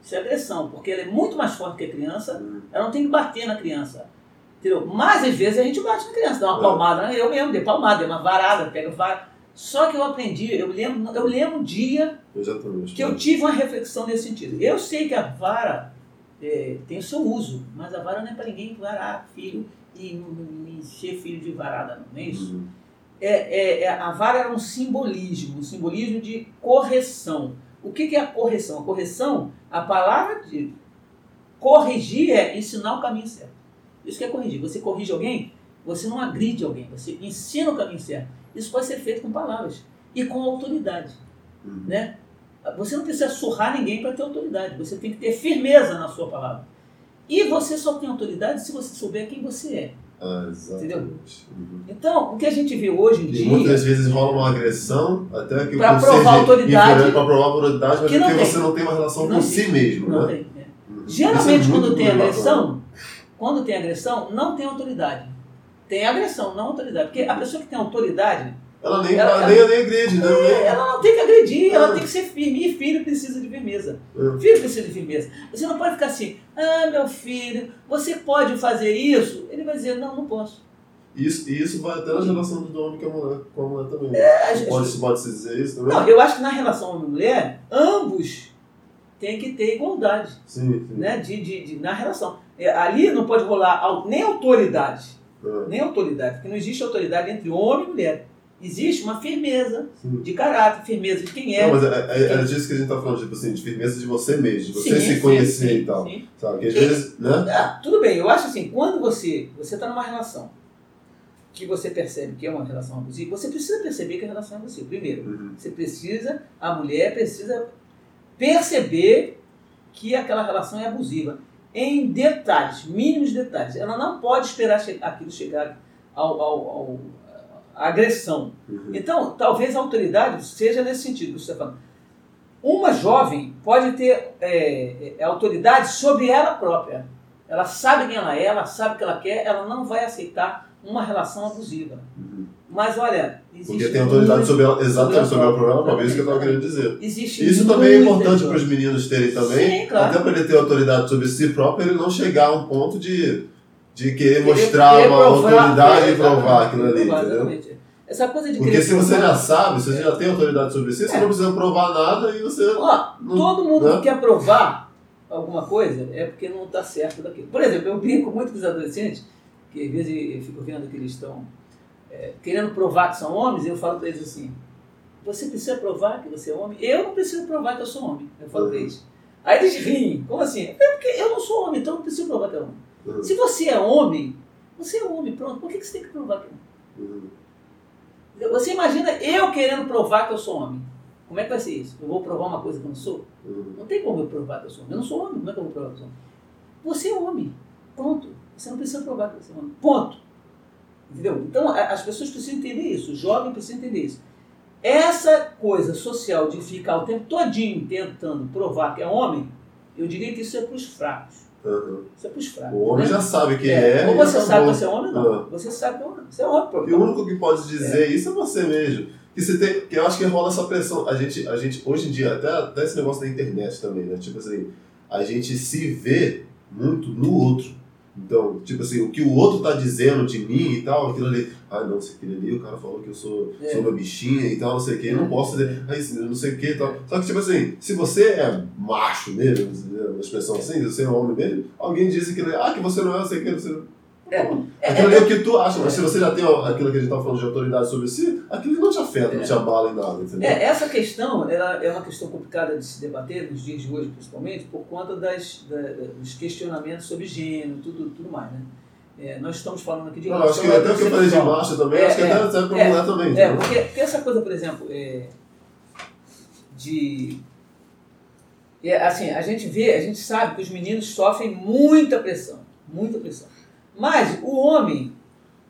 Isso é agressão, porque ela é muito mais forte que a criança, uhum. ela não tem que bater na criança. Entendeu? Mas às vezes a gente bate na criança, dá uma é. palmada, né? eu mesmo dei palmada, dei uma varada, pega vara. Só que eu aprendi, eu lembro, eu lembro um dia Exatamente. que eu tive uma reflexão nesse sentido. Eu sei que a vara é, tem o seu uso, mas a vara não é para ninguém varar filho e encher filho de varada, não, não é isso? Uhum. É, é, é, a vara era um simbolismo, um simbolismo de correção. O que, que é a correção? A correção, a palavra de corrigir é ensinar o caminho certo. Isso que é corrigir. Você corrige alguém, você não agride alguém, você ensina o caminho certo. Isso pode ser feito com palavras e com autoridade. Uhum. Né? Você não precisa surrar ninguém para ter autoridade. Você tem que ter firmeza na sua palavra. E você só tem autoridade se você souber quem você é. Ah, exatamente. Entendeu? Uhum. Então, o que a gente vê hoje em e dia. Muitas vezes rola uma agressão, até que para provar autoridade. Para provar autoridade, mas porque você não tem uma relação não com tem. si mesmo. Não né? tem. É. Uhum. Geralmente, é quando tem agressão, quando tem agressão, não tem autoridade. Tem agressão, não autoridade. Porque a pessoa que tem autoridade, ela nem, ela, ela, nem, ela nem agride, né? É, ela não tem que agredir, ela é. tem que ser firme. E filho precisa de firmeza. É. Filho precisa de firmeza. Você não pode ficar assim, ah, meu filho, você pode fazer isso? Ele vai dizer, não, não posso. Isso, e isso vai até na relação do homem com a mulher, com a mulher também. É, pode, pode se dizer isso também? Não, eu acho que na relação homem-mulher, ambos têm que ter igualdade. Sim, sim. Né? De, de, de, na relação. É, ali não pode rolar nem autoridade. É. Nem autoridade, porque não existe autoridade entre homem e mulher Existe uma firmeza Sim. de caráter, firmeza de quem é. Não, mas é, é, é disso que a gente tá falando, tipo assim, de firmeza de você mesmo, de você Sim, se conhecer sim, e tal. sim. Sabe? Que às vezes, né? Ah, tudo bem, eu acho assim, quando você você está numa relação que você percebe que é uma relação abusiva, você precisa perceber que a relação é abusiva. Primeiro, Uhum. você precisa, a mulher precisa perceber que aquela relação é abusiva. Em detalhes, mínimos detalhes. Ela não pode esperar che aquilo chegar ao, ao- ao- agressão. Uhum. Então, talvez a autoridade seja nesse sentido que você está falando. Uma jovem pode ter é, é, autoridade sobre ela própria. Ela sabe quem ela é, ela sabe o que ela quer, ela não vai aceitar uma relação abusiva. Uhum. Mas olha, existe Porque tem autoridade muito- sobre ela, exatamente sobre o problema, própria- talvez isso que eu estava querendo dizer. Existe Isso também é importante para os meninos terem também, Sim, claro. até para ele ter autoridade sobre si próprio, ele não chegar a um ponto de, de querer mostrar querer uma provar, autoridade é, e provar exatamente, aquilo ali, provar, entendeu? exatamente. Essa coisa de Porque se você provar- já sabe, se você já tem autoridade sobre si, você É. não precisa provar nada e você. Ó, Não- todo mundo né? que quer provar alguma coisa é porque não está certo daquilo. Por exemplo, eu brinco muito com os adolescentes, que às vezes eu fico vendo que eles estão é, querendo provar que são homens, e eu falo para eles assim: você precisa provar que você é homem? Eu não preciso provar que eu sou homem. Eu falo para Uhum. eles. Aí eles riem. Como assim? É porque eu não sou homem, então eu não preciso provar que é homem. Se você é homem, você é homem, pronto. Por que você tem que provar que é homem? Você imagina eu querendo provar que eu sou homem. Como é que vai ser isso? Eu vou provar uma coisa que eu não sou? Não tem como eu provar que eu sou homem. Eu não sou homem. Como é que eu vou provar que eu sou homem? Você é homem. Ponto. Você não precisa provar que você é homem. Ponto. Entendeu? Então, as pessoas precisam entender isso. O jovem precisa entender isso. Essa coisa social de ficar o tempo todinho tentando provar que é homem, eu diria que isso é para os fracos. Uhum. Isso é fracos. O homem né? já sabe quem É, é. Ou você sabe que você é homem não. Ah. Você sabe que é. Você é homem. pronto. E o único que pode dizer isso é você mesmo. Que você tem, que eu acho que rola essa pressão. A gente, a gente hoje em dia, até, até esse negócio da internet também, né? Tipo assim, a gente se vê muito no outro. Então, tipo assim, o que o outro tá dizendo de mim e tal, aquilo ali, ah não, se aquele ali, o cara falou que eu sou, É. sou uma bichinha e tal, não sei o que, não Uhum. posso dizer, ah, isso, não sei o que e tal. Só que, tipo assim, se você é macho mesmo, expressão assim, se você é homem mesmo, alguém diz que, ah, que você não é, não sei o que, você É. Aquilo ali é o que tu acha, mas se você já tem aquilo que a gente tá falando de autoridade sobre si, aquilo não te afeta, não te abala em nada, entendeu? É, essa questão ela é uma questão complicada de se debater nos dias de hoje, principalmente, por conta das, da- dos questionamentos sobre gênero, tudo, tudo mais, né? É, nós estamos falando aqui de Não, acho que até o que eu falei de macho também, É, acho que é, até serve pra é, mulher também, É, porque, porque essa coisa, por exemplo, é, de. É, assim, a gente vê, a gente sabe que os meninos sofrem muita pressão, muita pressão. Mas o homem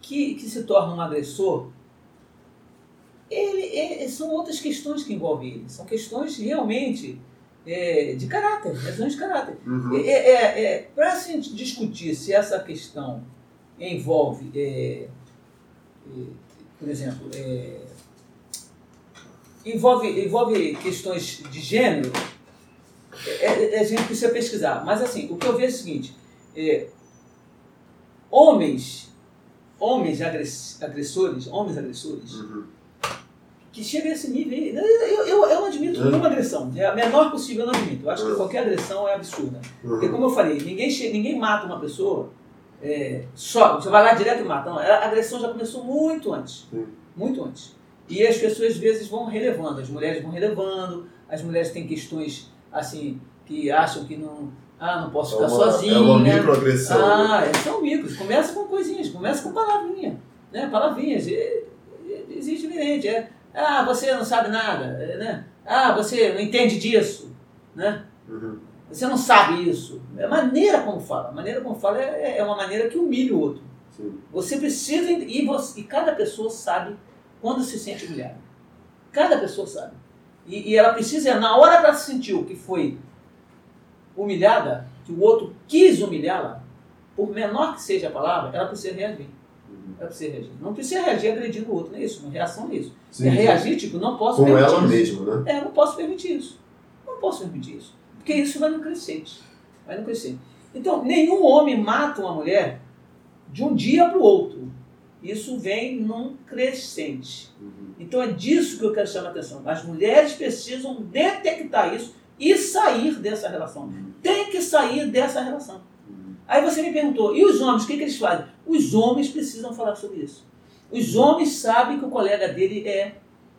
que, que se torna um agressor, ele, é- são outras questões que envolvem ele. São questões realmente é, de caráter, questões de caráter. Uhum. É, é, é, Para se discutir se essa questão envolve, é, é, por exemplo, é, envolve, envolve questões de gênero, é, é, a gente precisa pesquisar. Mas assim, o que eu vejo é o seguinte, é, homens, homens agress- agressores, homens agressores, Uhum. que chega a esse nível aí. Eu, eu, eu, não admito É. nenhuma agressão. É a menor possível, eu não admito. Eu acho que É. qualquer agressão é absurda. Porque, Uhum. como eu falei, ninguém, ninguém mata uma pessoa é, só. Você vai lá direto e mata. Não, a agressão já começou muito antes. Muito antes. E as pessoas, às vezes, vão relevando. As mulheres vão relevando. As mulheres têm questões, assim, que acham que não. Ah, não posso É ficar uma, sozinha. é uma microagressão. né? Ah, é, são micros. Começa com coisinhas, começa com palavrinha. Né? Palavrinhas. Existe diferente. É, ah, você não sabe nada. é, né? Ah, você não entende disso. Né? Uhum. Você não sabe isso. É a maneira como fala. A maneira como fala é, é uma maneira que humilha o outro. Sim. Você precisa. E, você, e cada pessoa sabe quando se sente humilhada. Cada pessoa sabe. E, e ela precisa, na hora que ela sentiu que foi humilhada, que o outro quis humilhá-la, por menor que seja a palavra, ela precisa reagir. Uhum. Ela precisa reagir. Não precisa reagir agredindo o outro, não é isso. Uma reação é isso. Sim, é reagir, tipo, não posso Com permitir ela isso. mesmo, né? É, eu não posso permitir isso. Não posso permitir isso. Porque isso vai no crescente. Vai no crescente. Então, nenhum homem mata uma mulher de um dia para o outro. Isso vem num crescente. Uhum. Então é disso que eu quero chamar a atenção. As mulheres precisam detectar isso e sair dessa relação. Tem que sair dessa relação. Aí você me perguntou, e os homens, o que, que eles fazem? Os homens precisam falar sobre isso. Os homens sabem que o colega dele é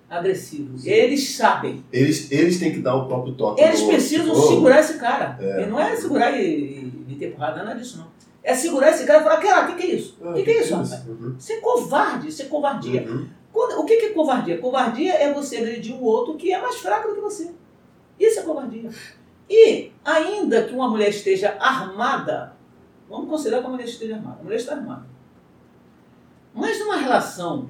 agressivo. Sim. Eles sabem. Eles, eles têm que dar o próprio toque. Eles precisam segurar esse cara. É. E não é segurar e, e ter porrada, nada disso, não. É segurar esse cara e falar, cara, o que, que é isso? O ah, que, que, é isso, rapaz? Uhum. Isso é covarde, isso é covardia. Uhum. Quando, o que, é covardia? Covardia é você agredir o outro que é mais fraco do que você. Isso é covardia. E, ainda que uma mulher esteja armada, vamos considerar que a mulher esteja armada. A mulher está armada. Mas numa relação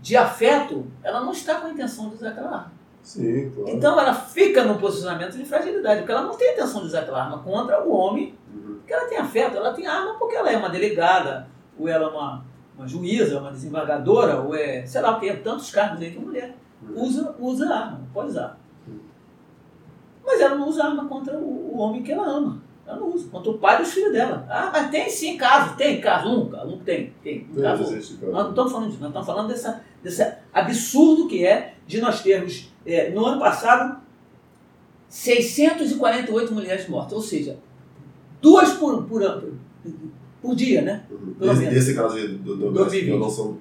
de afeto, ela não está com a intenção de usar aquela arma. Sim, claro. Então ela fica no posicionamento de fragilidade, porque ela não tem a intenção de usar aquela arma contra o homem, uhum. porque ela tem afeto, ela tem arma porque ela é uma delegada, ou ela é uma, uma juíza, uma desembargadora, ou é, sei lá o que, tantos cargos aí que a mulher usa, usa arma, pode usar. Mas ela não usa arma contra o, o homem que ela ama. Ela não usa. Contra o pai dos filhos dela. Ah, mas tem sim caso, tem caso, nunca, não tem, tem. Um caso. Nós não estamos falando disso, nós estamos falando dessa, desse absurdo que é de nós termos, é, no ano passado, 648 mulheres mortas, ou seja, duas por, por, por dia, né? Pelo esse, esse caso do, do, do violação.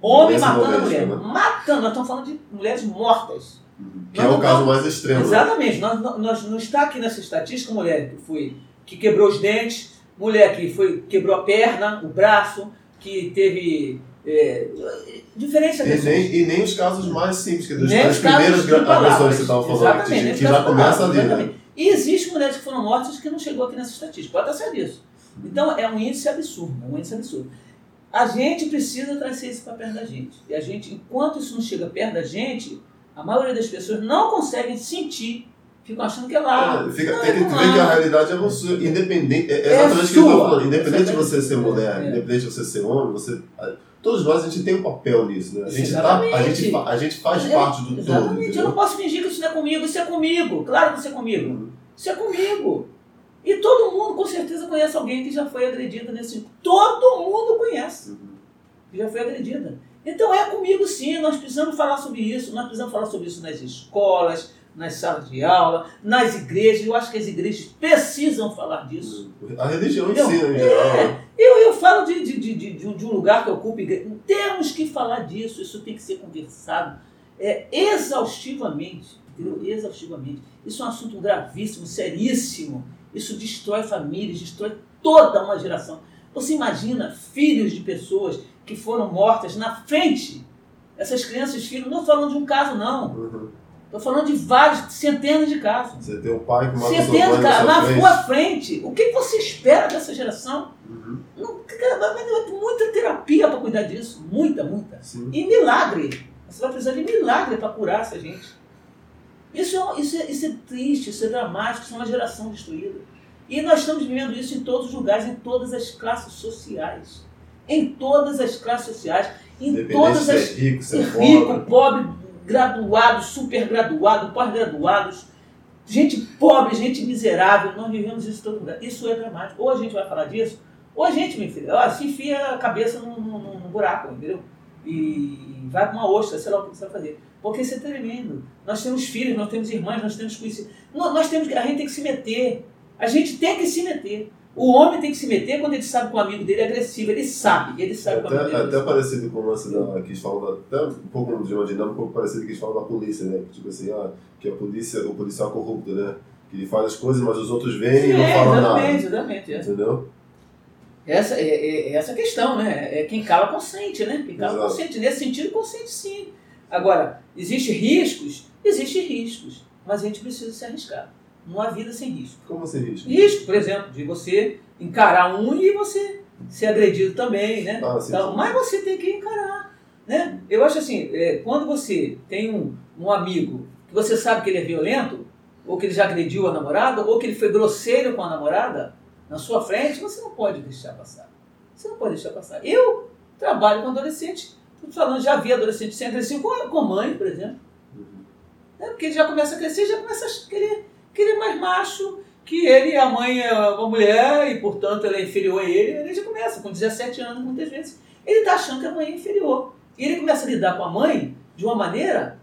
Homem matando mulher. Né? Matando, nós estamos falando de mulheres mortas. Que nós é o caso mais extremo. Né? Exatamente. Nós, nós, não está aqui nessa estatística mulher que foi que quebrou os dentes, mulher que foi quebrou a perna, o braço, que teve é, diferença e nem, e nem os casos mais simples, que dos, das primeiras agressões que você estava falando, que, que já começa ali. Né? E existem mulheres que foram mortas que não chegou aqui nessa estatística, pode estar certo disso. Então é um índice absurdo, é um índice absurdo. A gente precisa trazer isso para perto da gente. E a gente, enquanto isso não chega perto da gente, a maioria das pessoas não conseguem sentir, ficam achando que é lá. É, fica, tem que ver que a realidade é você, independente. É, é exatamente o que está falando. Independente de você ser mulher, é. independente de você ser homem, você. Todos nós a gente tem um papel nisso, né? A gente, tá, a gente, a gente faz eu, parte do exatamente. todo. Eu não posso fingir que isso não é comigo, isso é comigo. Claro que isso é comigo. Uhum. Isso é comigo. E todo mundo com certeza conhece alguém que já foi agredida nesse. Todo mundo conhece. Uhum. Que já foi agredida. Então é comigo sim, nós precisamos falar sobre isso, nós precisamos falar sobre isso nas escolas, nas salas de aula, nas igrejas. Eu acho que as igrejas precisam falar disso. A religião ensina em geral. É, né? eu, eu falo de, de, de, de, um lugar que ocupa igreja. Temos que falar disso, isso tem que ser conversado é, exaustivamente. Entendeu? Exaustivamente. Isso é um assunto gravíssimo, seríssimo. Isso destrói famílias, destrói toda uma geração. Você imagina filhos de pessoas que foram mortas na frente. Essas crianças, filhos, não falando de um caso, não. Estou uhum. falando de vários, centenas de casos. Você tem um pai que mata Centenas de casos, na sua frente. O que você espera dessa geração? Uhum. Não, muita terapia para cuidar disso. Muita, muita. Sim. E milagre. Você vai precisar de milagre para curar essa gente. Isso é, isso, é, isso é triste, isso é dramático, isso é uma geração destruída. E nós estamos vivendo isso em todos os lugares, em todas as classes sociais em todas as classes sociais, em todas as. É rico, ser rico, pobre. pobre, graduados, supergraduados, pós-graduados, gente pobre, gente miserável, nós vivemos isso em todo lugar. Isso é dramático. Ou a gente vai falar disso, ou a gente, meu filho, se enfia a cabeça num, num, num buraco, entendeu? E vai com uma ostra, sei lá o que você vai fazer. Porque isso é tremendo. Nós temos filhos, nós temos irmãs, nós temos conhecidos. Nós temos, a gente tem que se meter. A gente tem que se meter. O homem tem que se meter quando ele sabe que o amigo dele é agressivo. Ele sabe, ele sabe até, que o amigo dele é Até parecido com o lance da, que eles falam, até um pouco de uma dinâmica um pouco parecido que eles falam da polícia, né? Tipo assim, ah, que a polícia, o policial corrupto, né? Que ele faz as coisas, mas os outros vêm Sim, e não é, falam exatamente, nada. Exatamente, é. Entendeu? Essa é, é, é essa questão, né? É quem cala consente, né? Quem cala Exato. consente. Nesse sentido, consente sim. Agora, existem riscos? Existem riscos. Mas a gente precisa se arriscar. Não há vida sem risco. Como sem risco? Risco, por exemplo, de você encarar um e você ser agredido também, né? Ah, sim, então, sim. Mas você tem que encarar, né? Eu acho assim, é, quando você tem um, um amigo que você sabe que ele é violento, ou que ele já agrediu a namorada, ou que ele foi grosseiro com a namorada, na sua frente, você não pode deixar passar. Você não pode deixar passar. Eu trabalho com adolescente, estou falando, já vi adolescente sem agressivo com, com mãe, por exemplo. Uhum. É, porque ele já começa a crescer, já começa a querer que ele é mais macho, que ele, a mãe é uma mulher e, portanto, ela é inferior a ele. Ele já começa, com 17 anos, muitas vezes, ele está achando que a mãe é inferior. E ele começa a lidar com a mãe de uma maneira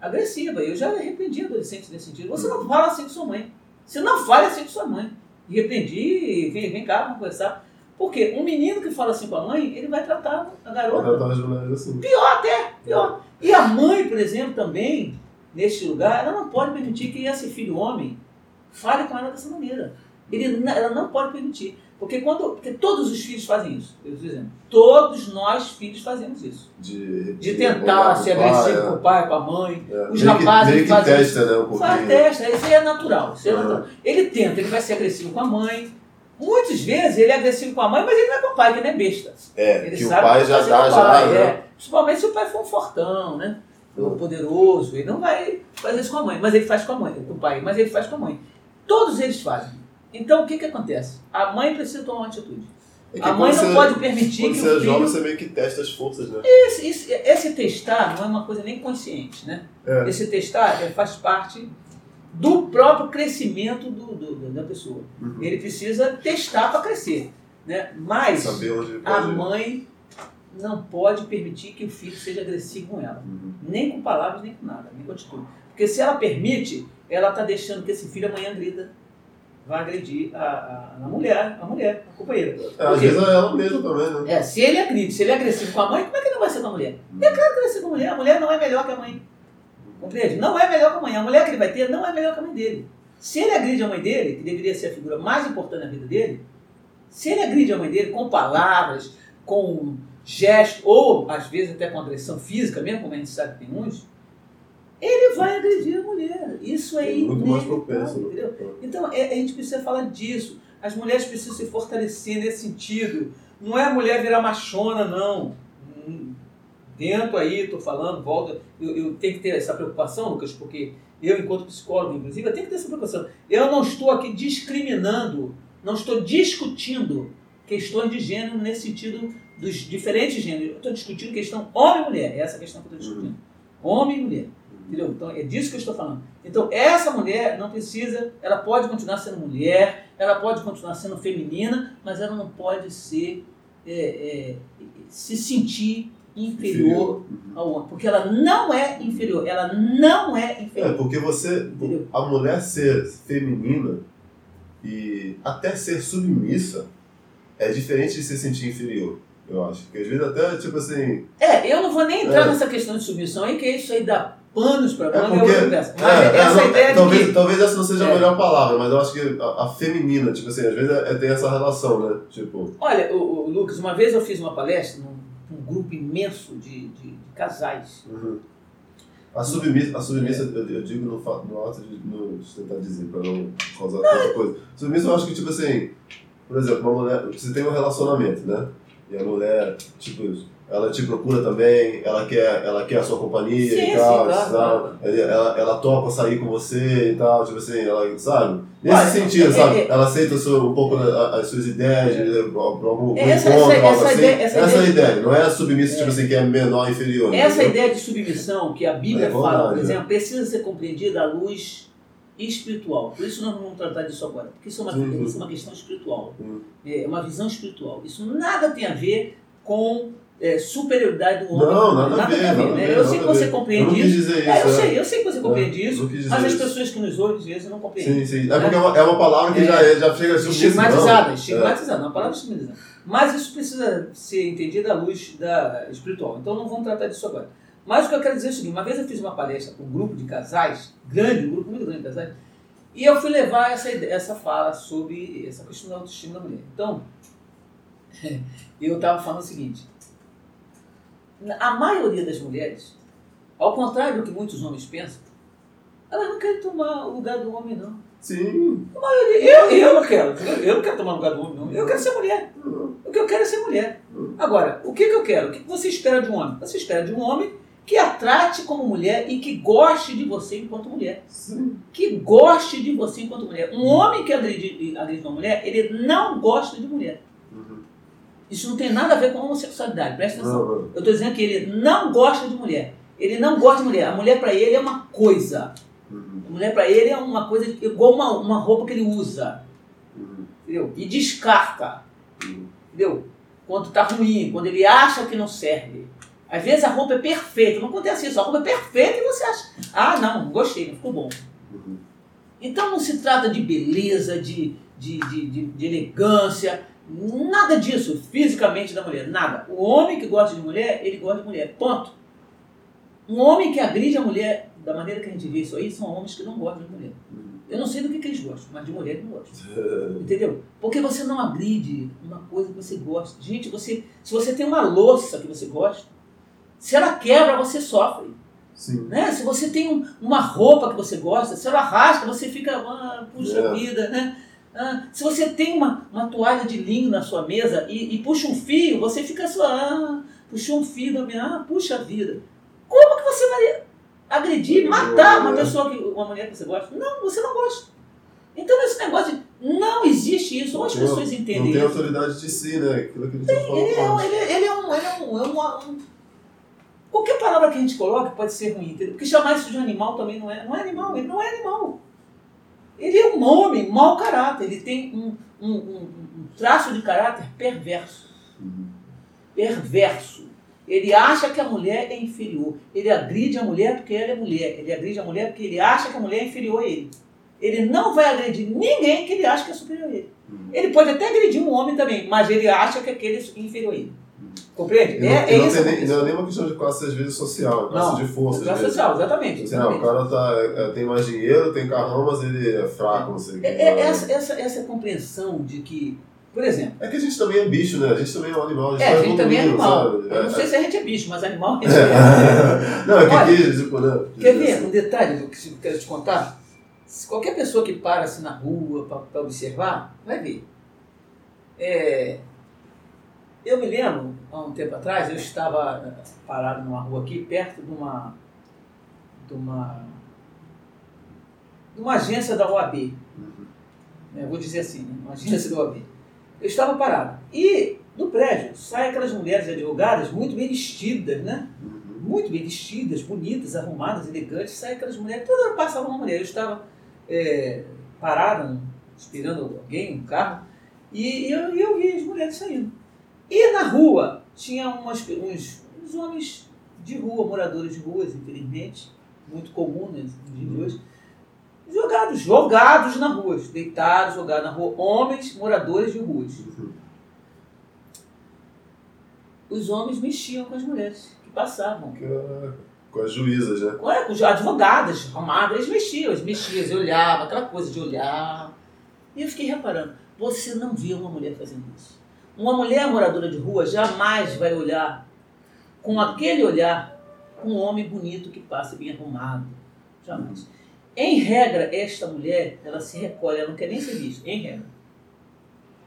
agressiva. Eu já repreendi adolescentes nesse sentido. Você não fala assim com sua mãe. Você não fala assim com sua mãe. E repreendi, vem, vem cá, vamos conversar. Porque um menino que fala assim com a mãe, ele vai tratar a garota. Vai tratar as mulheres assim. Pior até, pior. E a mãe, por exemplo, também, neste lugar, ela não pode permitir que esse filho homem fale com ela dessa maneira. Ele, ela não pode permitir. Porque, quando, porque todos os filhos fazem isso. Eu estou dizendo. Todos nós, filhos, fazemos isso. De, De tentar ser agressivo com o pai, com a mãe. É. Os Meio que- rapazes meio que fazem testa, né, um Faz testa, isso aí é natural. Isso é Uhum. natural. Ele tenta, ele vai ser agressivo com a mãe. Muitas vezes ele é agressivo com a mãe, mas ele não é com o pai, que não é besta. É, Ele que o pai que já fazer dá, já dá, é. Principalmente se o pai for um fortão, né? Um poderoso, ele não vai fazer isso com a mãe, mas ele faz com a mãe, com o pai, mas ele faz com a mãe. Todos eles fazem. Então o que, que acontece? A mãe precisa tomar uma atitude. É A mãe quando não você- pode permitir Quando que você o é jovem, filho. você meio que testa as forças, né? Esse, esse, esse testar não é uma coisa nem consciente, né? É. Esse testar é, faz parte do próprio crescimento do, do- da pessoa. Uhum. Ele precisa testar para crescer. Né? Mas a mãe não pode permitir que o filho seja agressivo com ela. Uhum. Nem com palavras, nem com nada, nem com atitude. Porque se ela permite, ela está deixando que esse filho amanhã agrida. Vai agredir a, a, a mulher, a mulher, a companheira. É, às vezes é ela mesma também, né? É, se ele agride, se ele é agressivo com a mãe, como é que ele não vai ser com a mulher? É claro que vai ser com a mulher. A mulher não é melhor que a mãe. Compreende? Não é melhor que a mãe. A mulher que ele vai ter não é melhor que a mãe dele. Se ele agride a mãe dele, que deveria ser a figura mais importante na vida dele, se ele agride a mãe dele com palavras, com gestos, ou às vezes até com agressão física, mesmo como a gente sabe que tem uns, ele vai agredir a mulher. Isso é muito mais propenso, né? entendeu? Então, é- a gente precisa falar disso. As mulheres precisam se fortalecer nesse sentido. Não é a mulher virar machona, não. Dentro aí, estou falando, volta. Eu, eu tenho que ter essa preocupação, Lucas, porque eu, enquanto psicólogo, inclusive, eu tenho que ter essa preocupação. Eu não estou aqui discriminando, não estou discutindo questões de gênero nesse sentido dos diferentes gêneros. Eu estou discutindo questão homem e mulher. É essa a questão que eu estou discutindo. Homem e mulher. Entendeu? Então é disso que eu estou falando. Então essa mulher não precisa, ela pode continuar sendo mulher, ela pode continuar sendo feminina, mas ela não pode ser, é, é, se sentir inferior Uhum. ao homem, porque ela não é inferior, ela não é É, inferior. porque você. Entendeu? A mulher ser feminina e até ser submissa é diferente de se sentir inferior, eu acho. Porque às vezes até, tipo assim. É, eu não vou nem entrar É. nessa questão de submissão aí, que isso aí dá panos para É e porque. peça. Mas é, é, essa não, ideia de talvez, que talvez essa não seja É. a melhor palavra, mas eu acho que a, a feminina, tipo assim, às vezes é, tem essa relação, né? Tipo. Olha, o, o Lucas, uma vez eu fiz uma palestra num, num grupo imenso de, de- de casais. uhum. A submissa, a submissa eu, eu digo no, fa- no ato de no, tentar dizer, pra não causar tanta coisa. Submissa eu acho que, tipo assim, por exemplo, uma mulher, você tem um relacionamento, né? E a mulher, tipo, ela te procura também, ela quer, ela quer a sua companhia Sim, e sim, tal, claro, tal. claro. Ela, ela topa sair com você e tal, tipo assim, ela, sabe? Nesse Olha, sentido, é- sabe? é- ela aceita o seu- um pouco as suas ideias, pra, pra algum É, essa- encontro, essa- algo essa assim. ideia- essa essa ideia- ideia, não é a submissa, tipo assim, que é menor, inferior. Essa entendeu? ideia de submissão que a Bíblia É fala, por exemplo, precisa ser compreendida à luz espiritual. Por isso nós não vamos tratar disso agora, porque isso é uma, Sim, sim. isso é uma questão espiritual. Hum. É uma visão espiritual. Isso nada tem a ver com é, superioridade do homem. Não, nada, a ver, nada né? a ver. Eu sei que nada a você. Eu compreende não quis isso. dizer isso. É, eu é. sei, eu sei que você compreende É, isso, mas as isso. pessoas que nos ouvem às vezes não compreendem. Sim, sim. É porque é uma, é uma palavra que É. já, é, já chega submissa, Estigmatizada, não. estigmatizada, uma palavra estigmatizada. Mas isso precisa ser entendido à luz da espiritual. Então não vamos tratar disso agora. Mas o que eu quero dizer é o seguinte: uma vez eu fiz uma palestra para um grupo de casais, grande, um grupo muito grande de casais, e eu fui levar essa, essa fala sobre essa questão da autoestima da mulher. Então, (laughs) eu estava falando o seguinte: a maioria das mulheres, ao contrário do que muitos homens pensam, elas não querem tomar o lugar do homem, não. Sim. Eu, eu não quero. Eu, não quero tomar lugar do homem, não. Eu quero ser mulher. O que eu quero é ser mulher. Agora, o que, que eu quero? O que que você espera de um homem? Você espera de um homem que a trate como mulher e que goste de você enquanto mulher. Sim. Que goste de você enquanto mulher. Um homem que agride, agride uma mulher, ele não gosta de mulher. Uhum. Isso não tem nada a ver com homossexualidade, presta atenção. Não. Eu estou dizendo que ele não gosta de mulher. Ele não gosta de mulher. A mulher para ele é uma coisa. Uhum. A mulher para ele é uma coisa igual uma, uma roupa que ele usa. Uhum. Entendeu? E descarta. Uhum. Entendeu? Quando tá ruim, quando ele acha que não serve. Às vezes a roupa é perfeita, não acontece isso, a roupa é perfeita e você acha, ah não, não gostei, não ficou bom. Uhum. Então não se trata de beleza, de, de, de, de- de elegância, Nada disso, fisicamente da mulher, nada. O homem que gosta de mulher, ele gosta de mulher, ponto. Um homem que agride a mulher, da maneira que a gente vê isso aí, são homens que não gostam de mulher. Eu não sei do que, que eles gostam, mas de mulher eles não gostam. (laughs) Entendeu? Porque você não agride uma coisa que você gosta. Gente, você, se você tem uma louça que você gosta, se ela quebra, você sofre. Sim. Né? Se você tem um- uma roupa que você gosta, se ela rasga, você fica, ah, puxa É. vida, né? Ah, se você tem uma, uma toalha de linho na sua mesa e, e puxa um fio, você fica só, ah, puxou um fio da minha, ah, puxa vida. Como que você vai agredir, matar uma pessoa, que, uma mulher que você gosta? Não, você não gosta. Então esse negócio de não existe isso, ou as pessoas entendem Não tem isso. autoridade de si, né? Aquilo que a gente tá Ele é, um, ele, é- ele é um. Ele é um, é uma- um- Qualquer palavra que a gente coloque pode ser ruim, entendeu? Porque chamar isso de animal também não é. Não é animal, ele não é animal. Ele é um homem, mau caráter, ele tem um, um, um- um traço de caráter perverso. Uhum. Perverso. Ele acha que a mulher é inferior. Ele agride a mulher porque ela é mulher. Ele agride a mulher porque ele acha que a mulher é inferior a ele. Ele não vai agredir ninguém que ele acha que é superior a ele. Uhum. Ele pode até agredir um homem também, mas ele acha que aquele é inferior a ele. Compreende? Não, É, é não, isso tem que não é nem uma questão de classe, às vezes, social, é classe Não, de força. Classe social, exatamente. Assim, ah, o exatamente. cara tá, é, tem mais dinheiro, tem carrão, mas ele é fraco, não sei o que. É, é, essa, essa, essa compreensão de que, por exemplo, É que a gente também é bicho, né? A gente também é um animal. A gente é, a gente também é animal. sabe? Eu não É- sei se a gente é bicho, mas animal a (laughs) gente é. é. Não, é que Olha, aqui, tipo, né? Quer ver um detalhe que eu quero te contar? Se qualquer pessoa que para assim na rua para observar, vai ver. É, eu me lembro, há um tempo atrás, eu estava eh, parado numa rua aqui, perto de uma, de uma, de uma agência da OAB. Uhum. né, vou dizer assim, né, uma agência da OAB. Eu estava parado. E do prédio saem aquelas mulheres advogadas muito bem vestidas, né? Uhum. muito bem vestidas, bonitas, arrumadas, elegantes, saem aquelas mulheres, toda hora passava uma mulher. Eu estava é, parado, esperando alguém, um carro, e eu, e eu vi as mulheres saindo. E na rua tinha umas, uns, uns homens de rua, moradores de ruas, infelizmente, muito comum né, nos dias de hoje, jogados, jogados na rua, deitados, jogados na rua, homens moradores de ruas. Uhum. Os homens mexiam com as mulheres que passavam. Caraca. Com as juízas, né? Ué, com advogadas, arrumadas, eles mexiam, eles mexiam, eles olhavam, aquela coisa de olhar. E eu fiquei reparando, você não vê uma mulher fazendo isso. Uma mulher moradora de rua jamais vai olhar com aquele olhar um homem bonito que passa bem arrumado. Jamais. Em regra, esta mulher, ela se recolhe, ela não quer nem ser vista, em regra.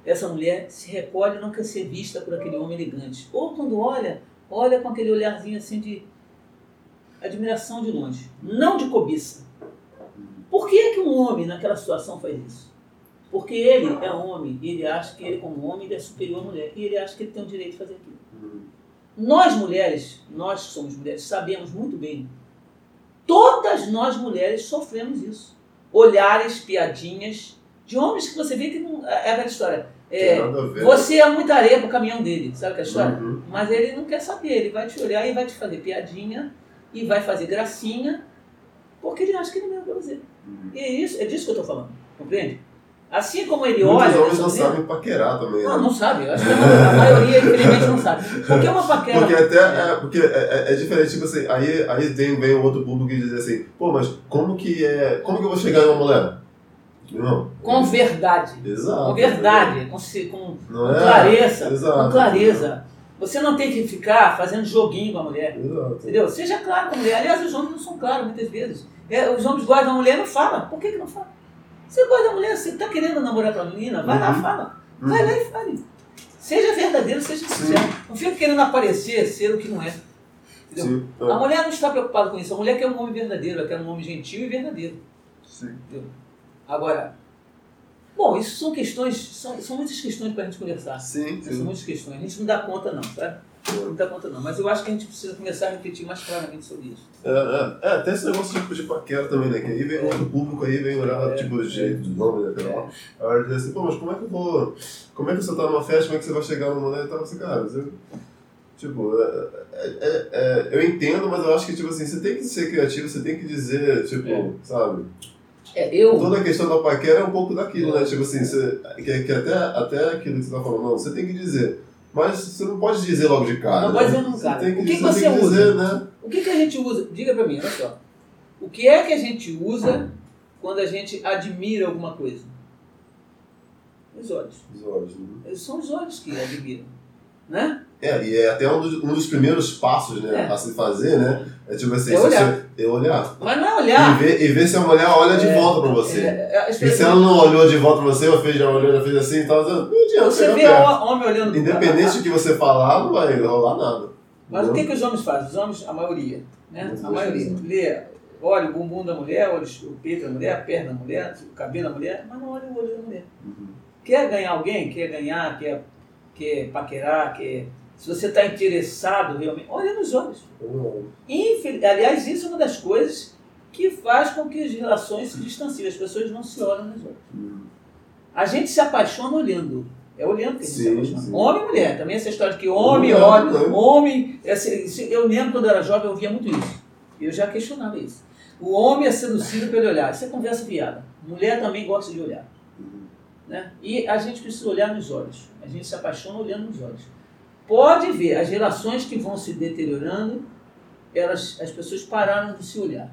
Essa mulher se recolhe e não quer ser vista por aquele homem elegante. Ou quando olha, olha com aquele olharzinho assim de admiração de longe, não de cobiça. Por que, que um homem naquela situação faz isso? Porque ele é homem e ele acha que ele, como homem, ele é superior à mulher. E ele acha que ele tem o direito de fazer aquilo. Uhum. Nós mulheres, nós que somos mulheres, sabemos muito bem. Todas nós mulheres sofremos isso. Olhares, piadinhas de homens que você vê que não. É aquela história. É, você é muita areia pro caminhão dele, sabe aquela história? Uhum. Mas ele não quer saber, ele vai te olhar e vai te fazer piadinha e vai fazer gracinha, porque ele acha que ele é melhor pra você. Uhum. E é isso, é disso que eu tô falando, compreende? Assim como ele Muitos olha. homens dessa não maneira- sabem paquerar também, Não, né? não sabe. Acho que a maioria, infelizmente, não sabe. Porque uma paquera. Porque até é, porque é, é- é diferente, tipo assim, aí, aí vem, vem um outro público que diz assim, pô, mas como que é. Como que eu vou chegar numa mulher? Não. Com verdade. Exato. Com verdade. Com, com, com é? clareza. Exato. Com clareza. Você não tem que ficar fazendo joguinho com a mulher. Exato. Entendeu? Seja claro com a mulher. Aliás, os homens não são claros muitas vezes. É, os homens gostam da mulher e não falam. Por que, que não fala? Você gosta da mulher, você está querendo namorar com a menina, vai lá, Uhum. fala. Vai lá e fale. Seja verdadeiro, seja sincero. Não fica querendo aparecer, ser o que não é. Sim. A É. mulher não está preocupada com isso. A mulher quer um homem verdadeiro, ela quer um homem gentil e verdadeiro. Sim. Agora, bom, isso são questões, são, são muitas questões para a gente conversar. Sim, São sim. muitas questões. A gente não dá conta, não, sabe? Não dá conta, não. Mas eu acho que a gente precisa começar a refletir mais claramente sobre isso. É, é, é, até esse negócio tipo, de paquera também, né? Que aí vem outro público aí, vem olhar, É. tipo, o jeito do nome, né? Tal. Aí ele diz assim, pô, mas como é que eu vou. Como é que você tá numa festa, como é que você vai chegar numa mulher e tal? Assim, cara, você. Tipo, é, é, é, é, eu entendo, mas eu acho que, tipo assim, você tem que ser criativo, você tem que dizer, tipo, É. sabe? É, eu. Toda a questão da paquera é um pouco daquilo, né? Tipo assim, você, que, que até, até aquilo que você tá falando, não, você tem que dizer. Mas você não pode dizer logo de cara. Não né? pode dizer Você cara. tem que O que você usa? dizer, né? O que, que a gente usa? Diga pra mim, olha só. O que é que a gente usa quando a gente admira alguma coisa? Os olhos. Os olhos, né? São os olhos que admiram. Né? É, e é até um dos, um dos primeiros passos, né, É. a se fazer, né? É tipo assim, É olhar. Você, é olhar. Mas não é E olhar. ver, e ver se a mulher olha de É, volta pra você. É, é, E se ela não olhou de volta pra você, ou fez, já olhou, já fez assim e tal, não adianta. Você chegar vê o homem olhando Independente do que você falar, não vai rolar nada. Mas o Entendeu? que, que os homens fazem? Os homens, a maioria, né? A maioria. Lê, olha o bumbum da mulher, olha o peito da mulher, a perna da mulher, o cabelo da mulher, mas não olha o olho da mulher. Uhum. Quer ganhar alguém? Quer ganhar, quer, quer paquerar, quer... Se você está interessado realmente, olha nos olhos. Uhum. Infel- Aliás, isso é uma das coisas que faz com que as relações se distanciem. As pessoas não se olham nos olhos. Uhum. A gente se apaixona olhando. É olhando que a gente se Sim, apaixona. sim. Homem e mulher. Também essa história de que homem Mulher olha, também. homem. eu lembro quando eu era jovem, eu via muito isso. Eu já questionava isso. O homem é seduzido pelo olhar. Isso é conversa fiada. Mulher também gosta de olhar. Uhum. Né? E a gente precisa olhar nos olhos. A gente se apaixona olhando nos olhos. Pode ver, as relações que vão se deteriorando, elas, as pessoas pararam de se olhar.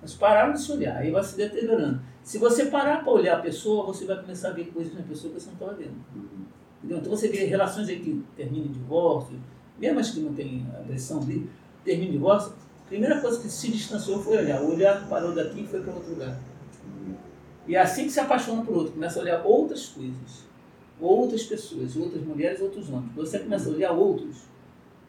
Elas pararam de se olhar, aí vai se deteriorando. Se você parar para olhar a pessoa, você vai começar a ver coisas na pessoa que você não está vendo. Entendeu? Então você vê relações aí que terminam em divórcio, mesmo as que não têm agressão terminam em divórcio, a primeira coisa que se distanciou foi olhar. O olhar parou daqui e foi para outro lugar. E é assim que se apaixona por outro, começa a olhar outras coisas, outras pessoas, outras mulheres, outros homens. Quando você começa a olhar outros,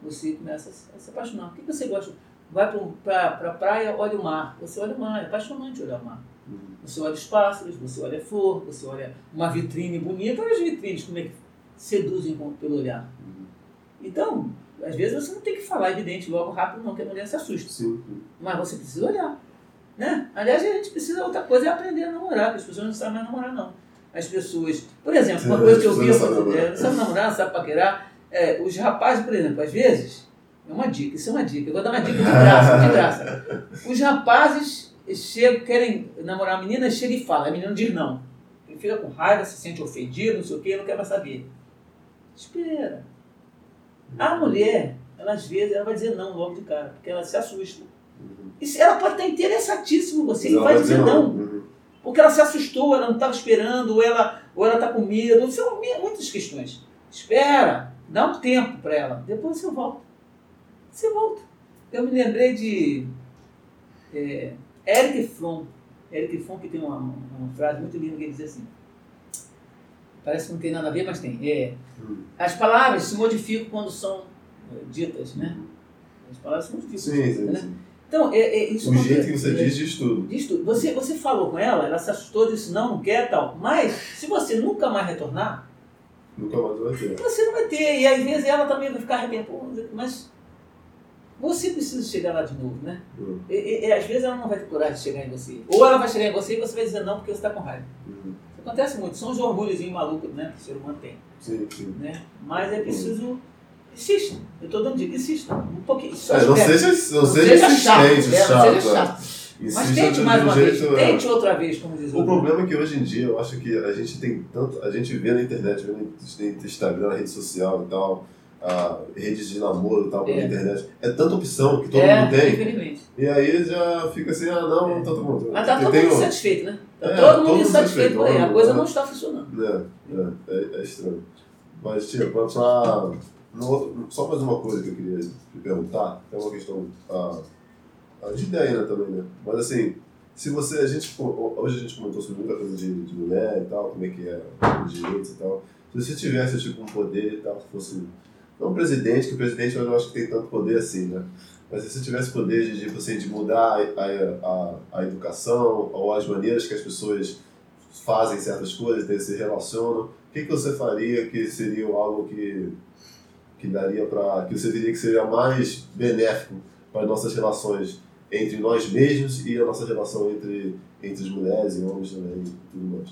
você começa a se- apaixonar. O que você gosta? Vai para a pra praia, olha o mar. Você olha o mar, é apaixonante olhar o mar. Uhum. Você olha os pássaros, você olha a flor, você olha uma vitrine bonita. Olha as vitrines, como é que seduzem pelo olhar. Uhum. Então, às vezes você não tem que falar evidente logo rápido, não, que a mulher se assusta. Sim. Mas você precisa olhar. Né? Aliás, a gente precisa, outra coisa é aprender a namorar, porque as pessoas não sabem mais namorar, não. As pessoas. Por exemplo, uma Sim, coisa que eu as vi, pessoas não sabem é, não sabe namorar, não sabe paquerar. É, os rapazes, por exemplo, às vezes, é uma dica, isso é uma dica, eu vou dar uma dica de graça, de graça. (laughs) Os rapazes chegam, querem namorar a menina, chega e fala, a menina diz não. Ele fica com raiva, se sente ofendido, não sei o quê, não quer mais saber. Espera. A mulher, ela às vezes, ela vai dizer não logo de cara, porque ela se assusta. Uhum. E se ela pode estar interessadíssima em você e vai dizer não. Uhum. Porque ela se assustou, ela não estava esperando, ou ela ou ela está com medo. São muitas questões. Espera, dá um tempo para ela. Depois você volta. Você volta. Eu me lembrei de é, Eric Fromm. Eric Fromm que tem uma, uma frase muito linda que ele diz assim. Parece que não tem nada a ver, mas tem. É, Uhum. as palavras se modificam quando são é, ditas, né? As palavras se modificam. Sim, sim, né? sim. Então, é, é, isso O jeito que você É, diz diz tudo. Diz tudo. Você, você falou com ela, ela se assustou, disse não, não quer tal. Mas, se você nunca mais retornar, Nunca mais vai ter. você não vai ter. E às vezes ela também vai ficar arrependida. Mas você precisa chegar lá de novo, né? Uhum. E, e- às vezes ela não vai ter coragem de chegar em você. Ou ela vai chegar em você e você vai dizer não porque você está com raiva. Uhum. Isso acontece muito. São os orgulhos malucos né, que o ser humano tem. Sim, sim. Né? Mas é preciso. Insista. Eu estou dando dica, insista. Um pouquinho. Só É, não seja, não Não seja chato, né? Não é. seja chato. Mas Insista tente de mais um uma vez. jeito, é. Tente outra vez, como diz O outro. problema é que hoje em dia eu acho que a gente tem tanto. A gente vê na internet, vê no Instagram, na rede social e tal, redes de namoro e tal, pela É. internet. É tanta opção que todo é, mundo tem. infelizmente. E aí já fica assim, ah não, não todo mundo. Mas tá todo mundo insatisfeito, né? Tá É, todo mundo insatisfeito por aí. A coisa é. não está funcionando. É, é, é, é estranho. Mas, tipo, pra, no só mais uma coisa que eu queria te perguntar, é uma questão ah, de ideia né, também, né? Mas assim, se você, a gente, hoje a gente comentou sobre muita coisa de, de mulher e tal, como é que é os direitos e tal. Se você tivesse, tipo, um poder e tal, se fosse, não um presidente, que o presidente eu não acho que tem tanto poder assim, né? Mas se você tivesse poder de, tipo assim, de mudar a, a, a, educação ou as maneiras que as pessoas fazem certas coisas, se relacionam, o que, que você faria que seria algo que, que daria para que você diria que seria mais benéfico para as nossas relações entre nós mesmos e a nossa relação entre, entre as mulheres e homens também e tudo mais?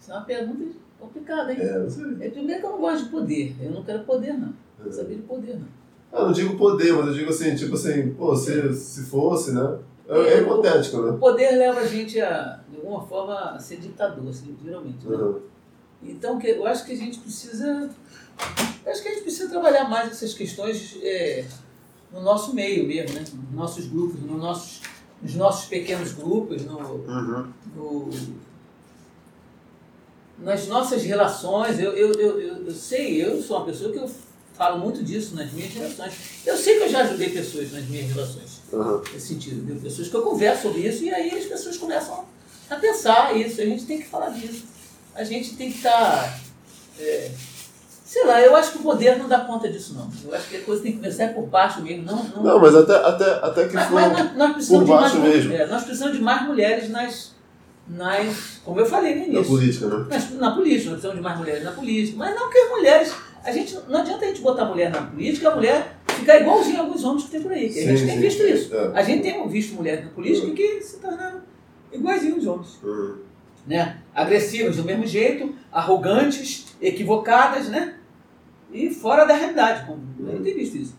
Isso é uma pergunta complicada, hein? É, não sei. É, primeiro que eu não gosto de poder. Eu não quero poder, não. Não É. sabia de poder, não. Ah, não digo poder, mas eu digo assim, tipo assim, pô, se, se fosse, né? É, é hipotético, né? O poder leva a gente a, de alguma forma, a ser ditador, assim, geralmente. Né? Uhum. Então, eu acho que a gente precisa. acho que a gente precisa trabalhar mais essas questões é, no nosso meio mesmo, né? Nos nossos grupos, nos nossos, nos nossos pequenos grupos, no, Uhum. no- nas nossas relações. Eu, eu, eu, eu, eu sei, eu sou uma pessoa que eu falo muito disso nas minhas relações. Eu sei que eu já ajudei pessoas nas minhas relações Uhum. nesse sentido. Viu? Pessoas que eu converso sobre isso e aí as pessoas começam a pensar isso. A gente tem que falar disso. A gente tem que estar. é, sei lá, eu acho que o poder não dá conta disso, não. Eu acho que a coisa tem que começar por baixo mesmo. Não, não, Não, mas até, até, até que mas, mas nós, nós precisamos de por mais, baixo mu- mesmo. é, nós precisamos de mais mulheres nas, nas. Como eu falei no Na início. política, né? Nas- na política, nós precisamos de mais mulheres na política. Mas não que as mulheres. A gente, não adianta a gente botar mulher na política, a mulher ficar igualzinha a alguns homens que tem por aí. Que a gente Sim, tem sim. visto isso. É. A gente tem visto mulheres na política que se tornaram iguaizinhos aos homens. Uhum. Né? Agressivas do mesmo jeito, arrogantes, equivocadas, né? E fora da realidade. Como a gente tem visto isso.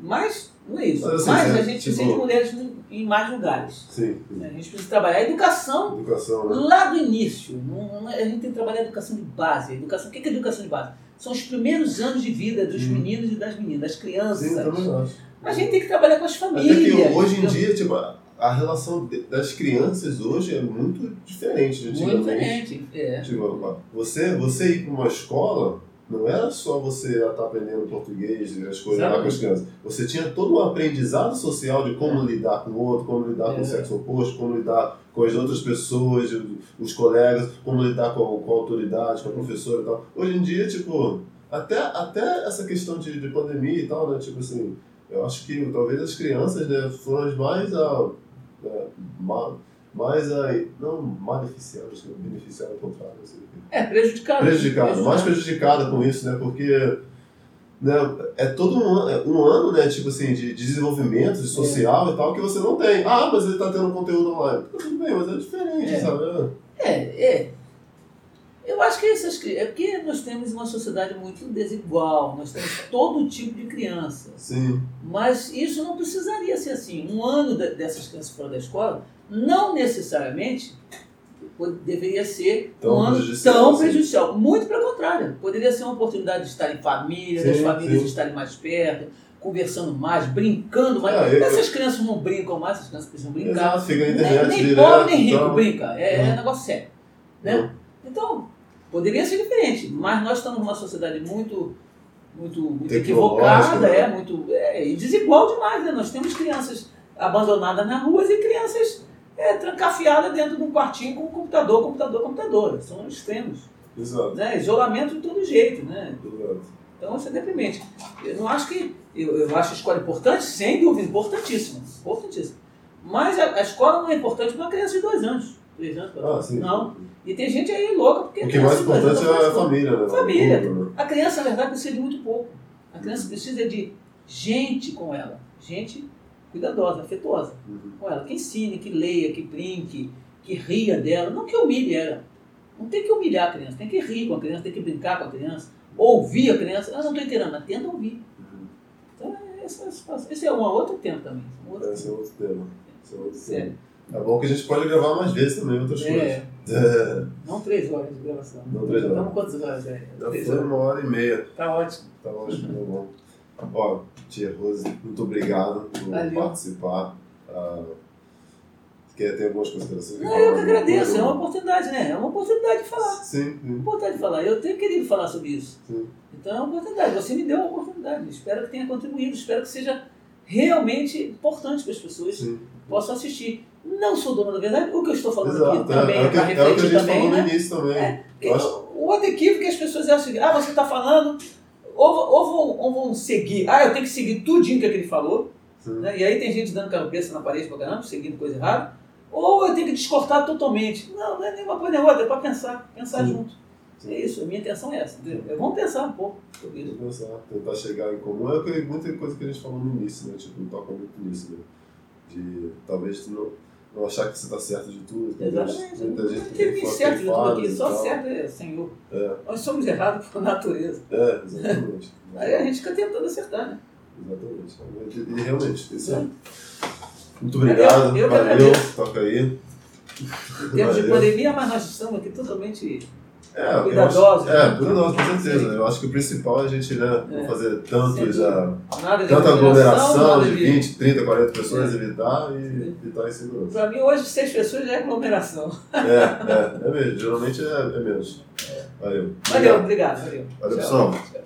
Mas não é isso. Mas, Mas, assim, a é, gente tipo- precisa de mulheres em- mais lugares. Sim. né? A gente precisa trabalhar a educação Educação, né? lá do início. Não- não é- a gente tem que trabalhar a educação de base. A educação, o que é educação de base? São os primeiros anos de vida dos Hum. meninos e das meninas, das crianças. Sim, eu a gente tem que trabalhar com as famílias. hoje em dia, tipo, a relação de- das crianças hoje é muito diferente de Muito antigamente. diferente. É. Tipo, você, você ir para uma escola não era só você estar aprendendo português e as coisas lá com as crianças. Você tinha todo um aprendizado social de como lidar com o outro, como lidar com É. o sexo oposto, como lidar com as outras pessoas, os colegas, como lidar com, com a autoridade, com a professora e tal. Hoje em dia, tipo, até, até essa questão de, de pandemia e tal, né? Tipo assim, eu acho que talvez as crianças né, foram as mais a. né, ma- mais a. Não que beneficiadas ao contrário. Quê É, prejudicado. prejudicada, mais prejudicada com isso, né? Porque né, é todo um, é um ano, né, tipo assim, de desenvolvimento de social e tal, que você não tem. Ah, mas ele tá tendo conteúdo online. Tudo bem, mas é diferente, É. sabe? É, é. Eu acho que essas cri- é porque nós temos uma sociedade muito desigual, nós temos todo tipo de criança. Sim. Mas isso não precisaria ser assim. Um ano de- dessas crianças fora da escola não necessariamente deveria ser Tão um ano prejudicial, tão sim. prejudicial. Muito pelo contrário. Poderia ser uma oportunidade de estar em família, das Sim, famílias sim. estarem mais perto, conversando mais, brincando mais. Ah, eu- Essas crianças não brincam mais, essas crianças precisam brincar. Exato, Nem, nem direto. pobre nem rico então. brinca. É, é Hum. negócio sério. Né? Então, poderia ser diferente, mas nós estamos numa sociedade muito, muito, muito equivocada, né? é, muito, é, e desigual demais. Né? Nós temos crianças abandonadas nas ruas e crianças é, trancafiadas dentro de um quartinho com computador, computador, computador. São extremos. Exato. Né? Isolamento de todo jeito. Né? exato. Então isso é deprimente. Eu não acho que. Eu, eu acho a escola importante, sem dúvida, importantíssima. Importantíssima. Mas a, a escola não é importante para uma criança de dois anos. Três anos. quatro Ah, sim. Não. E tem gente aí louca porque. O que é mais importante é a família, né? Família. Né? A criança, na verdade, precisa de muito pouco. A criança precisa de gente com ela. Gente cuidadosa, afetuosa Uhum. com ela. Que ensine, que leia, que brinque, que ria dela. Não que humilhe ela. Não tem que humilhar a criança. Tem que rir com a criança, tem que brincar com a criança. Ouvir a criança. Ah, não estou entendendo. Mas tenta ouvir. Uhum. Então, esse, esse- esse é um outro tempo também. Um outro Esse é outro tema. Esse é outro Sério. tema. É bom que a gente pode gravar mais vezes também outras coisas. É, É, não três horas de gravação. Não três horas. Estamos quantas horas? É? já Três foi horas. uma hora e meia. Tá ótimo. Tá ótimo, tá bom. Ó, tia Rose, muito obrigado por Valeu. participar. Ah, quer ter algumas considerações? Não, eu que agradeço. É uma oportunidade, né? É uma oportunidade de falar. Sim, É sim. uma oportunidade de falar. Eu tenho querido falar sobre isso. Sim. Então é uma oportunidade. Você me deu uma oportunidade. Espero que tenha contribuído. Espero que seja realmente importante para as pessoas sim. possam assistir. Não sou dona da verdade. O que eu estou falando Exato. aqui É, também é, é, que, para é refletir gente também, né? início também. É, acho- O outro equívoco que as pessoas acham que, ah, você está falando, ou, ou, vão, ou vão seguir, ah, eu tenho que seguir tudinho que aquele falou, Sim. né? e aí tem gente dando cabeça na parede pra caramba, seguindo coisa errada, ou eu tenho que descortar totalmente. Não, não é nenhuma coisa nem outra, é para pensar, pensar Sim. junto. É isso, a minha intenção é essa. entendeu? É, Vamos pensar um pouco sobre isso. Vamos pensar, tentar chegar em comum. É muita coisa que a gente falou no início, né? Tipo, toca muito nisso, né? De talvez tu não, não achar que você tá certo de tudo. Exatamente. Muita Não gente tem tem certo de tudo aqui, só certo é Senhor. É, Nós somos errados por natureza. é, exatamente. (laughs) Aí a gente fica tentando acertar, né? Exatamente. E, realmente, isso é. Muito obrigado. Eu- eu Valeu. Toca aí. Em termos de pandemia, mas nós estamos aqui totalmente. É, Cuidadosos, É, né? cuidadosos, com certeza. Eu acho que o principal é a gente né, É. fazer tanto já. Tanta aglomeração de 20, 30, 40 pessoas, É. evitar e evitar em segurança. Para mim, hoje, seis pessoas já é aglomeração. É, é, é mesmo. Geralmente é, é menos. Valeu. Valeu, obrigado. Valeu. Valeu, Tchau. pessoal. Tchau.